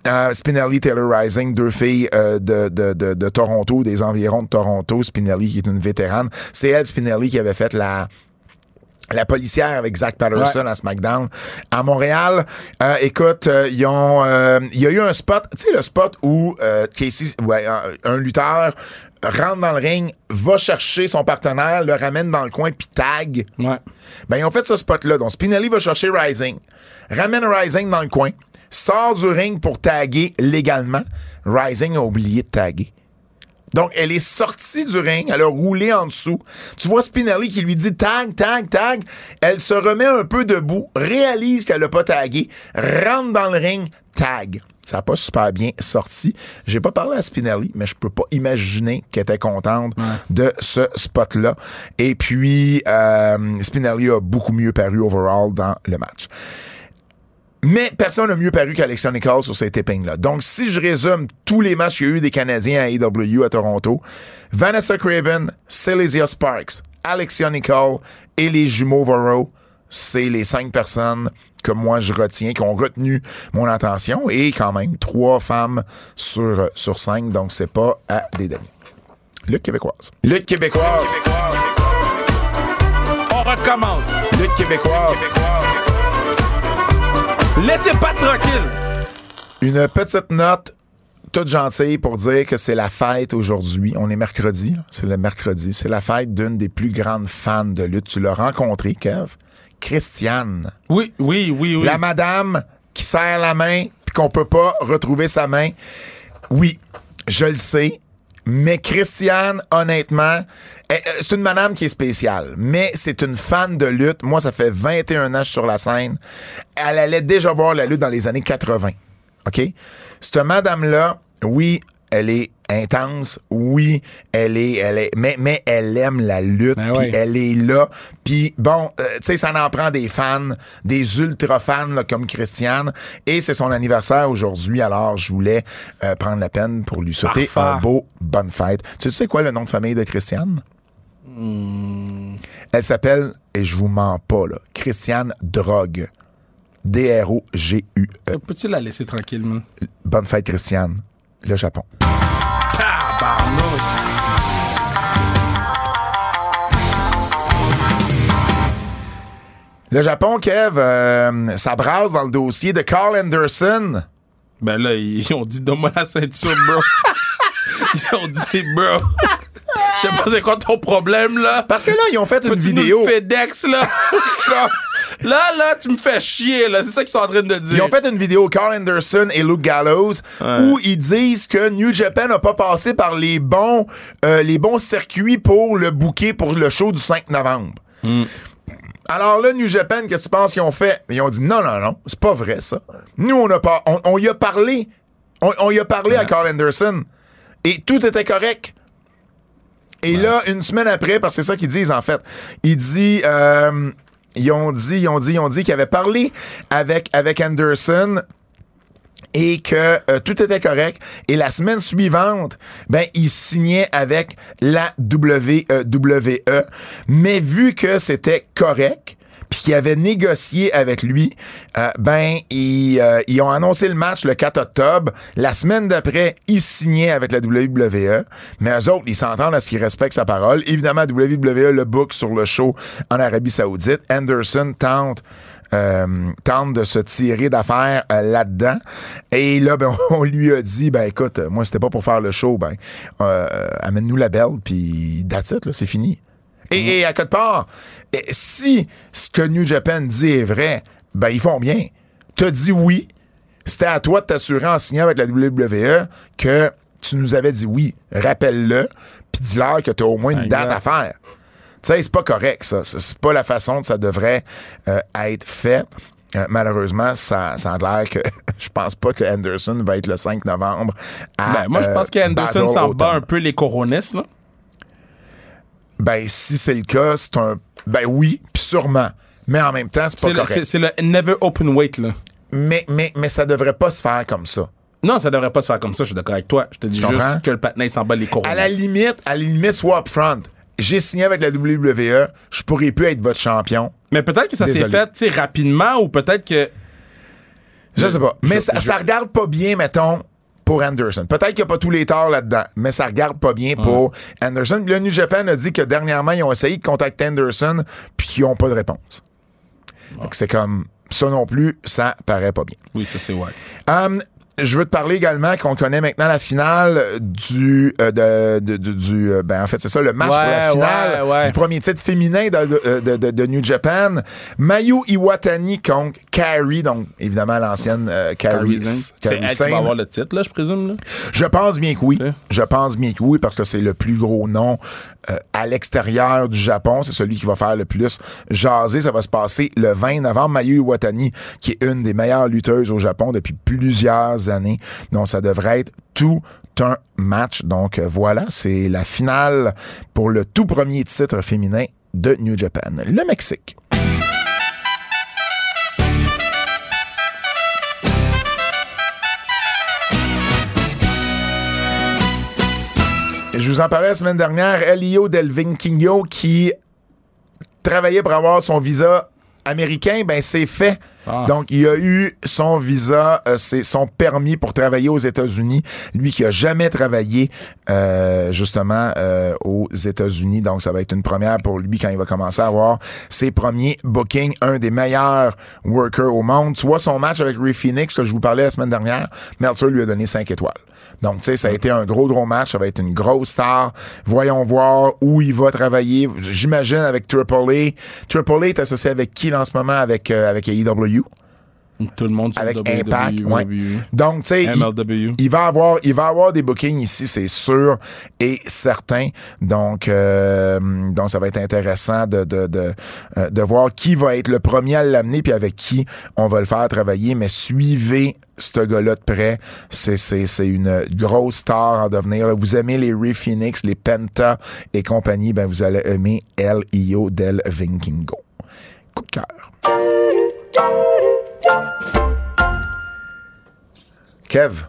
Euh, Spinelli, Taylor Rising, deux filles euh, de, de, de, de Toronto, des environs de Toronto. Spinelli qui est une vétérane. C'est elle, Spinelli, qui avait fait la la policière avec Zach Patterson à SmackDown à Montréal. Euh, écoute, euh, ils ont, euh, il y a eu un spot, tu sais le spot où Casey, ouais, un, un lutteur rentre dans le ring, va chercher son partenaire, le ramène dans le coin puis tag. Ouais. Ben, ils ont fait ce spot-là. Donc, Spinelli va chercher Rising, ramène Rising dans le coin, sort du ring pour taguer légalement. Rising a oublié de taguer. Donc, elle est sortie du ring, elle a roulé en dessous. Tu vois Spinelli qui lui dit tag, tag, tag. Elle se remet un peu debout, réalise qu'elle n'a pas tagué, rentre dans le ring, tag. Ça n'a pas super bien sorti. J'ai pas parlé à Spinelli, mais je peux pas imaginer qu'elle était contente de ce spot-là. Et puis, euh, Spinelli a beaucoup mieux paru overall dans le match. Mais personne n'a mieux paru qu'Alexia Nicole sur cette épingle-là. Donc, si je résume tous les matchs qu'il y a eu des Canadiens à AEW à Toronto, Vanessa Craven, Silesia Sparks, Alexia Nicole et les jumeaux Varro, c'est les cinq personnes que moi je retiens, qui ont retenu mon attention, et quand même trois femmes sur, sur cinq, donc c'est pas à dédaigner. Lutte québécoise. Lutte québécoise. On recommence. Lutte québécoise. Laissez pas tranquille. Une petite note toute gentille pour dire que c'est la fête aujourd'hui. On est mercredi, c'est le mercredi. C'est la fête d'une des plus grandes fans de lutte. Tu l'as rencontrée, Kev? Christiane. Oui, oui, oui, oui. La madame qui serre la main puis qu'on peut pas retrouver sa main. Oui, je le sais. Mais Christiane, honnêtement, c'est une madame qui est spéciale, mais c'est une fan de lutte. Moi, ça fait 21 ans que je suis sur la scène. Elle allait déjà voir la lutte dans les années 80. OK? Cette madame-là, oui, elle est intense, oui, elle est, elle est, mais, mais elle aime la lutte, Ben puis ouais. elle est là. Puis bon, euh, tu sais, ça en prend des fans, des ultra fans là, comme Christiane. Et c'est son anniversaire aujourd'hui, alors je voulais euh, prendre la peine pour lui souhaiter Parfait. un beau bonne fête. Tu sais quoi le nom de famille de Christiane? Elle s'appelle, et je vous mens pas, là, Christiane Drogue. D-R-O-G-U-E. Peux-tu la laisser tranquille, man? Bonne fête, Christiane. Le Japon. Le Japon, Kev, euh, ça brasse dans le dossier de Carl Anderson. Ben là, ils ont dit donne-moi la ceinture, bro. ils ont dit, bro. Je sais pas c'est quoi ton problème, là. Parce que là, ils ont fait une vidéo. FedEx, là? Là, là, tu me fais chier, là. C'est ça qu'ils sont en train de dire. Ils ont fait une vidéo, Carl Anderson et Luke Gallows, où ils disent que New Japan n'a pas passé par les bons, euh, les bons circuits pour le bouquet pour le show du 5 novembre. Alors là, New Japan, qu'est-ce que tu penses qu'ils ont fait? Ils ont dit non, non, non, c'est pas vrai ça. Nous, on a pas. On, on y a parlé. On, on y a parlé à Carl Anderson. Et tout était correct. Et là, une semaine après, parce que c'est ça qu'ils disent en fait, ils disent. euh, ils ont dit, ils ont dit, ils ont dit qu'ils avaient parlé avec, avec Anderson et que euh, tout était correct. Et la semaine suivante, ben, il signait avec la WWE. Mais vu que c'était correct, puis qu'ils avaient négocié avec lui, euh, ben, ils, euh, ils ont annoncé le match le 4 octobre. La semaine d'après, il signait avec la WWE. Mais eux autres, ils s'entendent à ce qu'ils respectent sa parole. Évidemment, WWE le book sur le show en Arabie Saoudite. Anderson tente euh, tente de se tirer d'affaires là-dedans. Et là, ben, on lui a dit, ben écoute, moi, c'était pas pour faire le show, ben, amène-nous la belle, puis that's it, là, c'est fini. Et, et à quelque part, eh, si ce que New Japan dit est vrai, ben ils font bien. T'as dit oui, c'était à toi de t'assurer en signant avec la WWE que tu nous avais dit oui. Rappelle-le, puis dis-leur que t'as au moins une date à faire. Tu sais, c'est pas correct, ça. C'est pas la façon que ça devrait euh, être fait. Euh, malheureusement, ça, ça a l'air que je pense pas que Anderson va être le 5 novembre. à, Ben, moi, je euh, pense qu'Anderson Battle s'en bat un peu les coronistes, là. Ben, si c'est le cas, c'est un. Ben oui, puis sûrement. Mais en même temps, c'est pas correct. c'est- le never open weight, là. Mais, mais, mais ça devrait pas se faire comme ça. Non, ça devrait pas se faire comme ça, je suis d'accord avec toi. Je te dis comprends? juste que le patinet il s'en bat les coronistes. À la limite, à la limite, soit upfront. J'ai signé avec la WWE, je pourrais plus être votre champion. Mais peut-être que ça s'est fait, tu sais, rapidement, ou peut-être que... Je sais pas. Mais je- ça, je- ça regarde pas bien, mettons, pour Anderson. Peut-être qu'il n'y a pas tous les torts là-dedans, mais ça regarde pas bien pour Anderson. Le New Japan a dit que dernièrement, ils ont essayé de contacter Anderson, puis qu'ils n'ont pas de réponse. Donc, C'est comme ça non plus, ça paraît pas bien. Oui, ça c'est ouais. Um, je veux te parler également qu'on connaît maintenant la finale du euh, de, de- de- du euh, ben en fait c'est ça le match pour la finale ouais, ouais. du premier titre féminin de, de, de- de- de New Japan Mayu Iwatani contre Carrie donc évidemment l'ancienne euh, Carrie, C'est Carrie elle qui va avoir le titre, là, je présume. Là? Je pense bien que oui. Je pense bien que oui, parce que c'est le plus gros nom euh, à l'extérieur du Japon. C'est celui qui va faire le plus jaser. Ça va se passer le 20 novembre. Mayu Iwatani, qui est une des meilleures lutteuses au Japon depuis plusieurs années. Donc, ça devrait être tout un match. Donc, euh, voilà, c'est la finale pour le tout premier titre féminin de New Japan. Le Mexique. Je vous en parlais la semaine dernière, Elio Del Vikingo qui travaillait pour avoir son visa américain, ben c'est fait. Ah. Donc, il a eu son visa, euh, c'est son permis pour travailler aux États-Unis. Lui qui a jamais travaillé euh, justement euh, aux États-Unis. Donc, ça va être une première pour lui quand il va commencer à avoir ses premiers bookings. Un des meilleurs workers au monde. Tu vois son match avec Ray Phoenix, que je vous parlais la semaine dernière, Meltzer lui a donné 5 étoiles. Donc, tu sais, ça a été un gros, gros match. Ça va être une grosse star. Voyons voir où il va travailler. J'imagine avec Triple A. Triple A est associé avec qui là, en ce moment? Avec, euh, avec AEW? Tout le monde sur Avec Impact, ouais. WWE. Donc, tu sais, il, va avoir, il va avoir des bookings ici, c'est sûr et certain. Donc, euh, donc ça va être intéressant de de, de, euh, de voir qui va être le premier à l'amener puis avec qui on va le faire travailler. Mais suivez ce gars-là de près. C'est c'est c'est une grosse star en devenir. Vous aimez les Ray Phoenix, les Penta et compagnie, ben vous allez aimer El Io del Vikingo. Coup de cœur. Kev,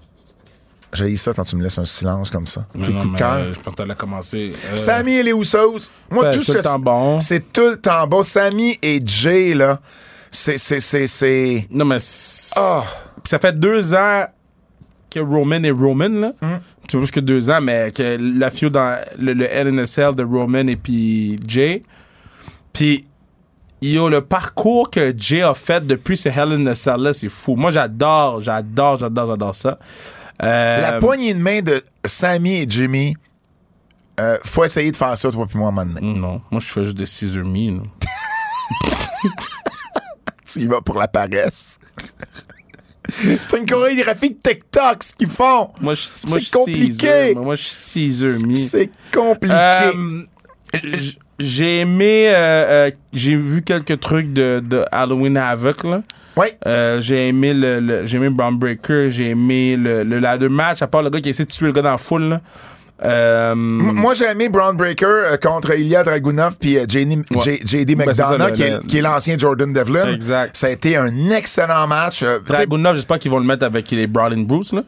j'ai ça quand tu me laisses un silence comme ça. Tes non, coups de mais, cœur. euh, Je pense que t'allais commencer. Euh, Sammy et les Usos. Moi, tout c'est ce tout le temps bon. C'est tout le temps bon. Sammy et Jay, là, c'est, c'est, c'est, c'est. Non, mais. c'est-! Puis ça fait deux ans que Roman est Roman, là. Tu vois, plus que deux ans, mais que la feud dans le, le LNSL de Roman et puis Jay. Puis, yo, le parcours que Jay a fait depuis ce Hell in a Cell là, c'est fou. Moi, j'adore, j'adore, j'adore, j'adore ça. Euh, La poignée de main de Sammy et Jimmy, euh, faut essayer de faire ça, toi puis moi, donné. Non, moi, je fais juste des scissor me. Tu y vas pour la paresse. C'est une chorégraphie de TikTok, ce qu'ils font. Moi, je, C'est compliqué. Moi, je suis Caesar me. C'est compliqué. Euh, j'ai aimé, euh, euh, j'ai vu quelques trucs de, de Halloween Havoc là. oui. Euh, j'ai aimé le, le- j'ai aimé Brown Breaker, j'ai aimé le, le ladder match, à part le gars qui essaie de tuer le gars dans la foule là. Euh, Moi, j'ai aimé Brown Breaker euh, contre Ilya Dragunov puis euh, JD, Ouais. J- JD Ben, McDonough, qui, est, le- qui est l'ancien Jordan Devlin. Exact. Ça a été un excellent match. Dragunov, j'espère qu'ils vont le mettre avec les Brawling Bruce là.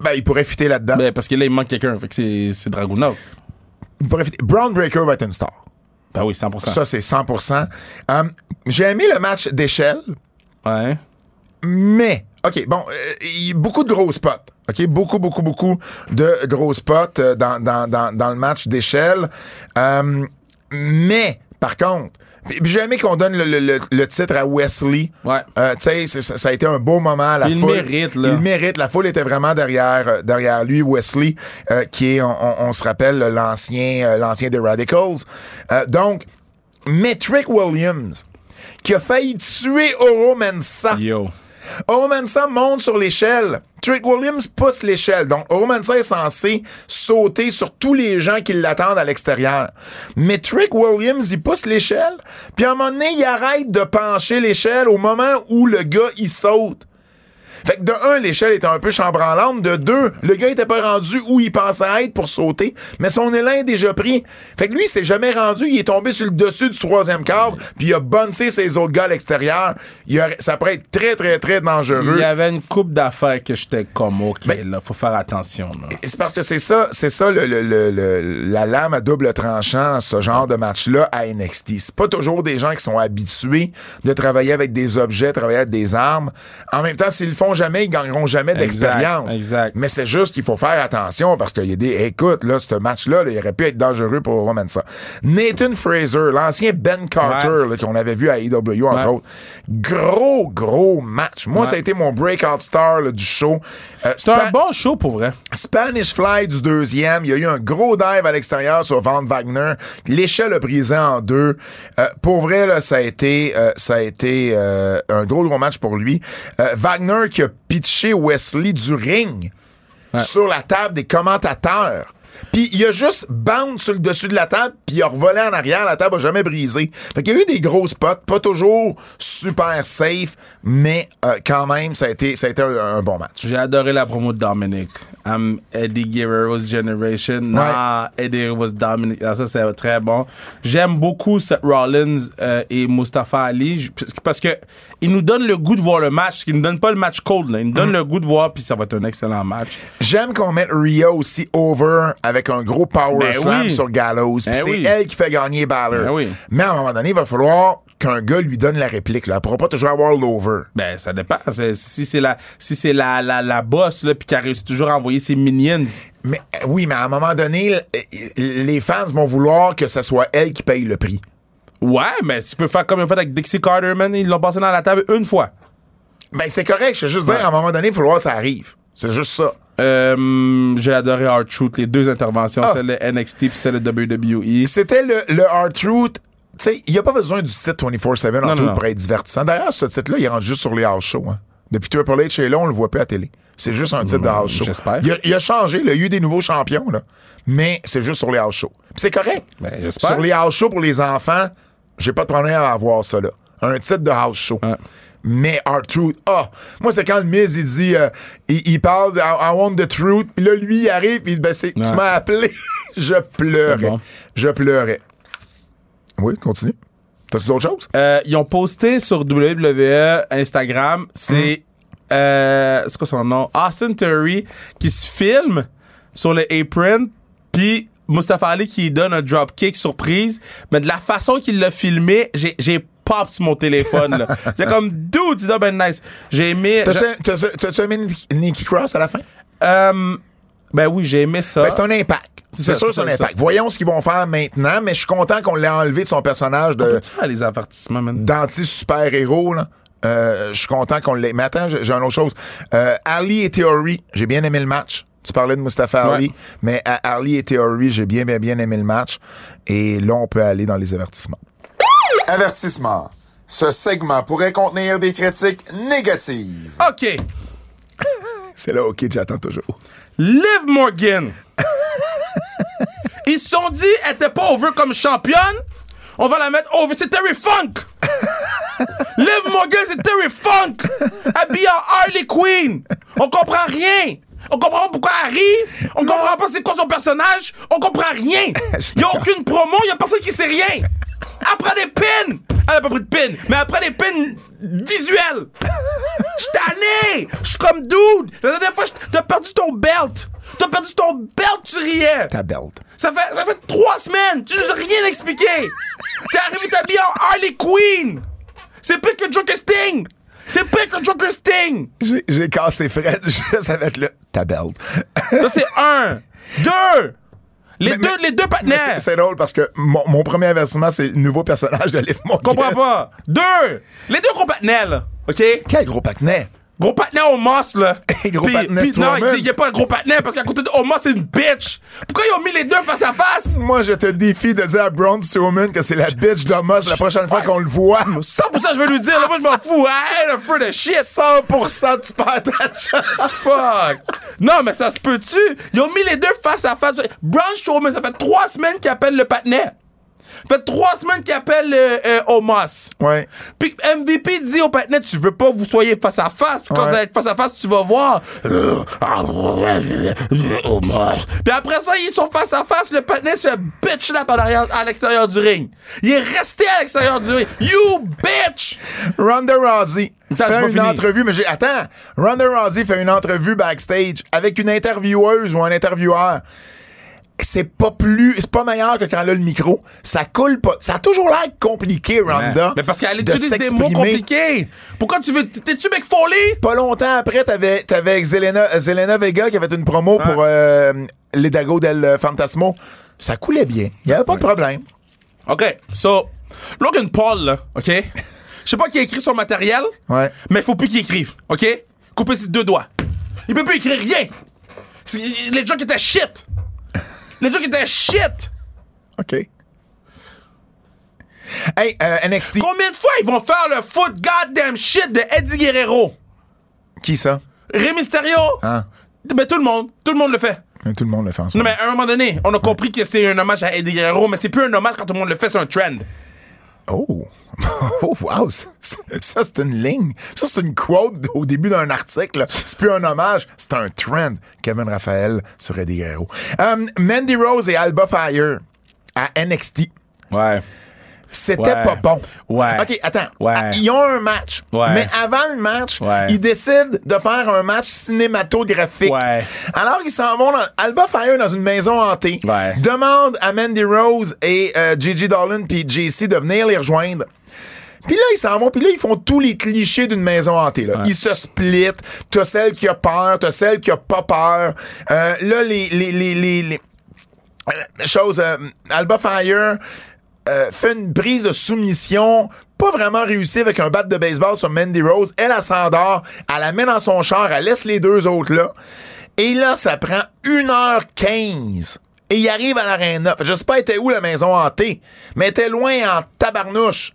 ben, il pourrait fitter là-dedans. Ben, parce que là il manque quelqu'un, fait que c'est Dragunov. Brown Breaker va être une star. Ben oui, 100%. Ça, c'est 100%. Um, j'ai aimé le match d'échelle, ouais. mais, OK, bon, euh, il y a beaucoup de gros spots. OK, beaucoup, beaucoup, beaucoup de gros spots euh, dans, dans, dans, dans le match d'échelle. Um, mais, par contre, puis j'ai aimé qu'on donne le, le- le- le titre à Wesley. Ouais. Euh, tu sais, ça, ça a été un beau moment. La Il foule, mérite, là. Il mérite. La foule était vraiment derrière, euh, derrière lui. Wesley, euh, qui est, on, on- on se rappelle, l'ancien, euh, l'ancien des Radicals. Euh, donc, Metric Williams, qui a failli tuer Oro Mensah. Yo. Oro Mensah monte sur l'échelle. Trick Williams pousse l'échelle. Donc, Oro Mensah est censé sauter sur tous les gens qui l'attendent à l'extérieur. Mais Trick Williams, il pousse l'échelle. Puis à un moment donné, il arrête de pencher l'échelle au moment où le gars, il saute. Fait que de un, l'échelle était un peu chambranlante. De deux, le gars était pas rendu où il pensait être pour sauter, mais son élan est déjà pris. Fait que lui, il s'est jamais rendu. Il est tombé sur le dessus du troisième câble, puis il a bonné ses autres gars à l'extérieur. Ça pourrait être très, très, très dangereux. Il y avait une coupe d'affaires que j'étais comme, OK, Ben- là, faut faire attention, C'est parce que c'est ça, c'est ça le, le- le- le- la lame à double tranchant ce genre de match-là à NXT. C'est pas toujours des gens qui sont habitués de travailler avec des objets, travailler avec des armes. En même temps, s'ils le font jamais, ils gagneront jamais d'expérience. Mais c'est juste qu'il faut faire attention parce qu'il y a des. Écoute, là, ce match-là, là, il aurait pu être dangereux pour Roman ça. Nathan Fraser, l'ancien Ben Carter, Ouais. qu'on avait vu à AEW, entre autres. Gros, gros match. Moi, Ouais. ça a été mon breakout star là, du show. Euh, C'est un bon show pour vrai. Spanish Fly du deuxième. Il y a eu un gros dive à l'extérieur sur Van Wagner. L'échelle a brisé en deux. Euh, pour vrai, là, ça a été, euh, ça a été un gros, gros match pour lui. Wagner qui a pitché Wesley du ring sur la table des commentateurs. Puis il a juste bound sur le dessus de la table, puis il a revolé en arrière, la table a jamais brisé. Fait qu'il y a eu des gros spots, pas toujours super safe, mais euh, quand même, ça a été, ça a été un, un bon match. J'ai adoré la promo de Dominic. I'm Eddie Guerrero's Generation. Nah, Eddie was Dominic. Ah, ça, c'est très bon. J'aime beaucoup Seth Rollins euh, et Mustafa Ali parce que- ils nous donnent le goût de voir le match. Ils nous donnent pas le match cold. Là. Ils nous donnent Mm. le goût de voir, puis ça va être un excellent match. J'aime qu'on mette Rhea aussi over avec un gros power Ben slam oui. sur Gallows. Puis Ben c'est oui. elle qui fait gagner Balor. Ben oui. Mais à un moment donné, il va falloir qu'un gars lui donne la réplique. Là. Elle pourra pas toujours avoir l'over. Ben, ça dépend. Si c'est la, si c'est la, la, la boss, là, puis qu'elle réussit toujours à envoyer ses minions. Mais euh, oui, mais à un moment donné, euh, les fans vont vouloir que ce soit elle qui paye le prix. Ouais, mais tu peux faire comme ils ont fait avec Dixie Carter, man. Ils l'ont passé dans la table une fois. Ben c'est correct. Je veux juste Ouais. dire, à un moment donné, il va falloir que ça arrive. C'est juste ça. Euh, j'ai adoré Art Truth, les deux interventions, Ah. celle de NXT puis celle de WWE. C'était le, le R-Truth. Tu sais, il n'y a pas besoin du titre 24-7 en tout pour être divertissant. D'ailleurs, ce titre-là, il rentre juste sur les house shows. hein. Depuis Triple H est là, on le voit plus à télé. C'est juste un titre de house show. j'espère. Il a, il a changé, là. il y a eu des nouveaux champions, là. mais c'est juste sur les house shows. C'est correct. Ben, j'espère. sur les house shows pour les enfants, j'ai pas de problème à avoir ça. Là. Un titre de house show. Mais R-Truth, ah, moi, c'est quand le Miz, il dit, euh, il, il parle I, I want the truth, puis là, lui, il arrive, puis il dit, ben, c'est, tu m'as appelé. Je pleurais. Bon. Je pleurais. Oui, continue. T'as-tu d'autres choses? Euh, ils ont posté sur WWE Instagram, c'est euh, c'est quoi son nom? Austin Theory qui se filme sur le apron, puis Mustafa Ali qui donne un dropkick surprise, mais de la façon qu'il l'a filmé, j'ai j'ai pop sur mon téléphone. J'ai comme dude, c'est ben nice. J'ai aimé. T'as-tu, aimé Nick- Nikki Cross à la fin? Euh, ben oui, j'ai aimé ça. Ben, c'est un impact. C'est, sûr c'est c'est un impact. Voyons ce qu'ils vvont faire maintenant, mais je suis content qu'on l'ait enlevé de son personnage de, Peux-tu faire les avertissements, man? d'anti-super-héros, là? Euh, je suis content qu'on l'ait. Mais attends, j'ai, j'ai une autre chose. Euh, Ali et Theory, j'ai bien aimé le match. Tu parlais de Mustafa Ouais. Ali, mais à Ali et Theory, j'ai bien, bien, bien aimé le match. Et là, on peut aller dans les avertissements. Avertissement. Ce segment pourrait contenir des critiques négatives. OK. C'est là, OK, j'attends toujours. Liv Morgan. Ils se sont dit, elle était pas over comme championne. On va la mettre over. C'est Terry Funk. Liv Morgan, c'est Terry Funk. Habillée en Harley Quinn. On comprend rien. On comprend pas pourquoi elle rit. On comprend pas c'est quoi son personnage. On comprend rien. Y a aucune promo. Y a personne qui sait rien. Prend des pins. Elle a pas pris de pins, mais prend des pins visuels. J'suis tanné! J'suis comme dude! La dernière fois, t'as perdu ton belt! T'as perdu ton belt, tu riais! Ta belt. Ça fait, ça fait trois semaines! Tu nous as rien expliqué! T'es arrivé t'habiller en Harley Quinn! C'est pire que Joker Sting! C'est pire que Joker Sting! J'ai j'ai cassé Fred juste avec le ta belt. Ça, c'est un! Deux! Les Mais- deux, mais- les deux partenaires! c'est- drôle parce que mon, mon premier avertissement, c'est le nouveau personnage de Liv Morgan. Comprends pas! Deux! Les deux gros partenaires, là! OK? Quel gros paquenet. Gros partenaire au Moss, là. Gros Puis- puis non, il n'y a pas un gros partenaire parce qu'à côté de Omos, c'est une bitch. Pourquoi ils ont mis les deux face à face? Moi, je te défie de dire à Braun Strowman que c'est la bitch d'Omos la prochaine fois qu'on le voit. 100% je vais lui dire, là, moi je m'en fous. I ain't afraid of shit. 100% tu perds ta chance. Fuck. Non, mais ça se peut-tu? Ils ont mis les deux face à face. Braun Strowman, ça fait trois semaines qu'il appelle le partenaire. Ça fait trois semaines qu'il appelle euh, euh. Ouais. Puis MVP dit au partenaire, tu veux pas que vous soyez face à face. Puis quand Ouais. vous allez être face à face, tu vas voir. Puis après ça, ils sont face à face. Le partenaire se bitch là à l'extérieur du ring. Il est resté à l'extérieur du ring. You bitch! Ronda Rousey Attends, fait une fini. entrevue, mais j'ai. Attends! Ronda Rousey fait une entrevue backstage avec une intervieweuse ou un intervieweur. C'est pas plus. C'est pas meilleur que quand elle a le micro. Ça coule pas. Ça a toujours l'air compliqué, Ronda. Mais parce qu'elle de utilise des mots compliqués. Pourquoi tu veux. T'es-tu Mick Foley? Pas longtemps après, t'avais, t'avais Zelena, euh, Zelena Vega qui avait fait une promo pour euh, Les Dago del Fantasmo. Ça coulait bien. Il y avait pas de problème. OK, so, Logan Paul, là, OK? Je sais pas qui a écrit son matériel, Ouais. mais il faut plus qu'il écrive, OK? Coupez ses deux doigts. Il peut plus écrire rien. Les jokes étaient shit. Les jokes étaient shit. OK. Hey, euh, NXT. Combien de fois ils vont faire le foot goddamn shit de Eddie Guerrero? Qui ça? Rey Mysterio? Hein? Ben, tout le monde. Tout le monde le fait. Tout le monde le fait en ce Non, moment. mais à un moment donné, on a compris que c'est un hommage à Eddie Guerrero, mais c'est plus un hommage quand tout le monde le fait, c'est un trend. Oh! Oh, wow! Ça, ça, c'est une ligne. Ça, c'est une quote au début d'un article. C'est plus un hommage, c'est un trend. Kevin Raphaël sur Eddie Guerrero. Um, Mandy Rose et Alba Fire à NXT. Ouais. C'était Ouais. pas bon. Ouais. OK, attends. Ouais. Ah, Ils ont un match. Ouais. Mais avant le match, ils décident de faire un match cinématographique. Ouais. Alors, ils s'en vont dans Alba Fire dans une maison hantée. Ouais. Demande à Mandy Rose et euh, Gigi Dolan puis JC de venir les rejoindre. Puis là, ils s'en vont, puis là, ils font tous les clichés d'une maison hantée. Là. Ils se splitent. T'as celle qui a peur, t'as celle qui a pas peur. Euh, là, les... les, les, les, les- euh, chose, euh, Alba Fire euh, fait une prise de soumission pas vraiment réussie avec un bat de baseball sur Mandy Rose. Elle, elle s'endort, elle la met dans son char, elle laisse les deux autres là. Et là, ça prend 1h15. Et il arrive à l'aréna. Je sais pas, elle était où la maison hantée, mais elle était loin en tabarnouche.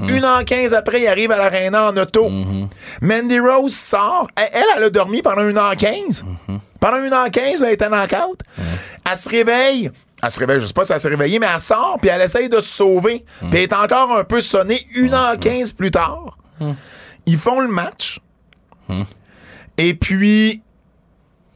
1h15 après, il arrive à l'aréna en auto. Mandy Rose sort. Elle, elle, elle a dormi pendant 1h15. Pendant 1h15, là, elle était knock-out. Elle se réveille. Elle se réveille, je sais pas si elle s'est réveillée, mais elle sort, puis elle essaye de se sauver. Puis elle est encore un peu sonnée 1h15 plus tard. Ils font le match. Et puis,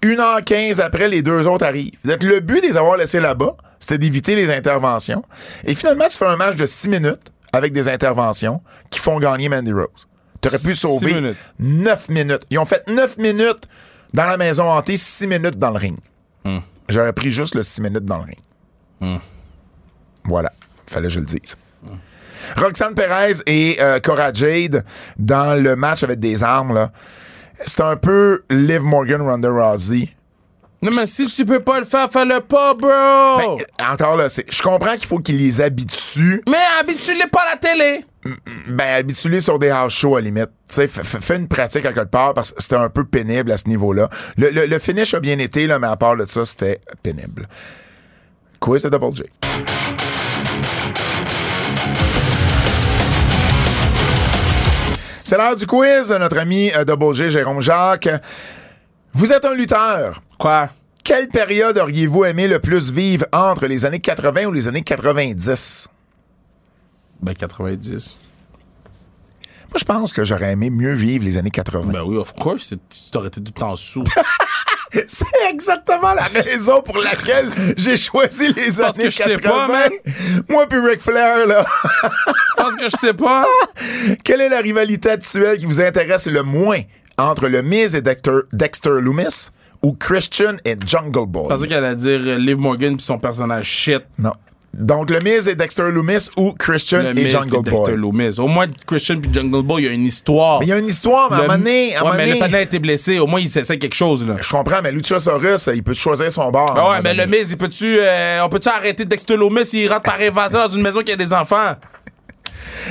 1h15 après, les deux autres arrivent. Donc, le but de les avoir laissés là-bas, c'était d'éviter les interventions. Et finalement, tu fais un match de 6 minutes avec des interventions qui font gagner Mandy Rose. Tu aurais pu sauver minutes. 9 minutes. Ils ont fait 9 minutes dans la maison hantée, 6 minutes dans le ring. J'aurais pris juste le 6 minutes dans le ring. Voilà. Fallait que je le dise. Roxane Perez et euh, Cora Jade dans le match avec des armes, là. C'est un peu Liv Morgan, Ronda Rousey. Non, mais si tu peux pas le faire, fais-le pas, bro! Ben, encore là, c'est- je comprends qu'il faut qu'ils les habituent. mais habitue-les pas à la télé! Ben, habitue sur des house shows à la limite. Fais une pratique à quelque part parce que c'était un peu pénible à ce niveau-là. Le, le- le finish a bien été, là, mais à part de ça, c'était pénible. Quiz de Double J. C'est l'heure du quiz, notre ami euh, Double J, Jérôme Jacques. Vous êtes un lutteur. Quoi? Quelle période auriez-vous aimé le plus vivre entre les années 80 ou les années 90? Ben, 90. Moi, je pense que j'aurais aimé mieux vivre les années 80. Ben oui, of course, tu t'aurais été tout le temps sous. C'est exactement la raison pour laquelle j'ai choisi les Parce années que je sais 80. pas, man. Moi puis Ric Flair, là. Parce que je sais pas. Quelle est la rivalité actuelle qui vous intéresse le moins? Entre le Miz et Dexter, Dexter Loomis ou Christian et Jungle Boy? Je pensais qu'elle allait dire euh, Liv Morgan puis son personnage shit. Non. Donc, le Miz et Dexter Loomis ou Christian Le et Miz Jungle puis Dexter Boy? Loomis. Au moins, Christian puis Jungle Boy, il y a une histoire. Mais il y a une histoire, mais à un Le- moment donné, à Ouais, mais le a été blessé. Au moins, il s'essaie quelque chose, là. Je comprends, mais Luchasaurus, il peut choisir son bord. Ah ouais, mais le. Miz, il peut-tu, euh, on peut-tu arrêter Dexter Loomis s'il rentre par évasion dans une maison qui a des enfants?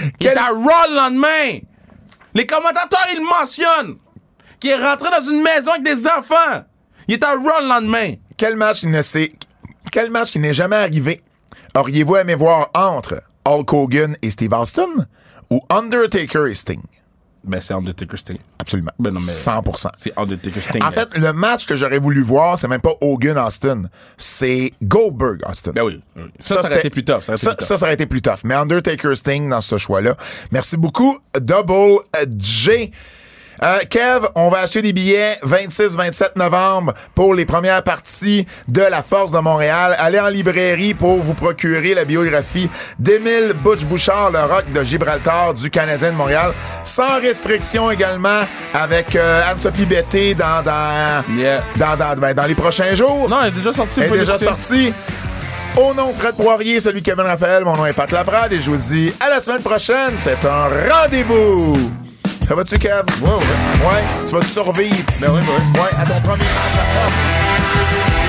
Il Quel- est à Raw le lendemain. Les commentateurs, ils le mentionnent. Qu'il est rentré dans une maison avec des enfants. Il est à Raw le lendemain. Quel match qui ne s'est- Quel match qui n'est jamais arrivé? Auriez-vous aimé voir entre Hulk Hogan et Steve Austin ou Undertaker et Sting? Ben, c'est Undertaker Sting. Absolument. Ben non, mais- 100%. C'est Undertaker Sting. En fait, le match que j'aurais voulu voir, c'est même pas Hogan-Austin, c'est Goldberg-Austin. Ben oui. oui. Ça, ça, aurait été plus tough. Ça, aurait été Ça, plus tough. ça, ça aurait été plus tough. Mais Undertaker Sting dans ce choix-là. Merci beaucoup, Double J. Euh, Kev, on va acheter des billets 26-27 novembre pour les premières parties de La Force de Montréal. Allez en librairie pour vous procurer la biographie d'Émile Butch-Bouchard, le rock de Gibraltar du Canadien de Montréal. Sans restriction également avec euh, Anne-Sophie Betté dans, dans, Yeah. dans, dans, ben, dans les prochains jours. Non, elle est déjà sortie. Elle est déjà sortie. Au nom de Fred Poirier, celui de Kevin Raphaël, mon nom est Pat Laprade et je vous dis à la semaine prochaine. C'est un rendez-vous. Ça va-tu, Kev? Ouais, ouais. Ouais. Tu vas-tu survivre? Ben oui, ben oui. Ouais, à ton premier match à.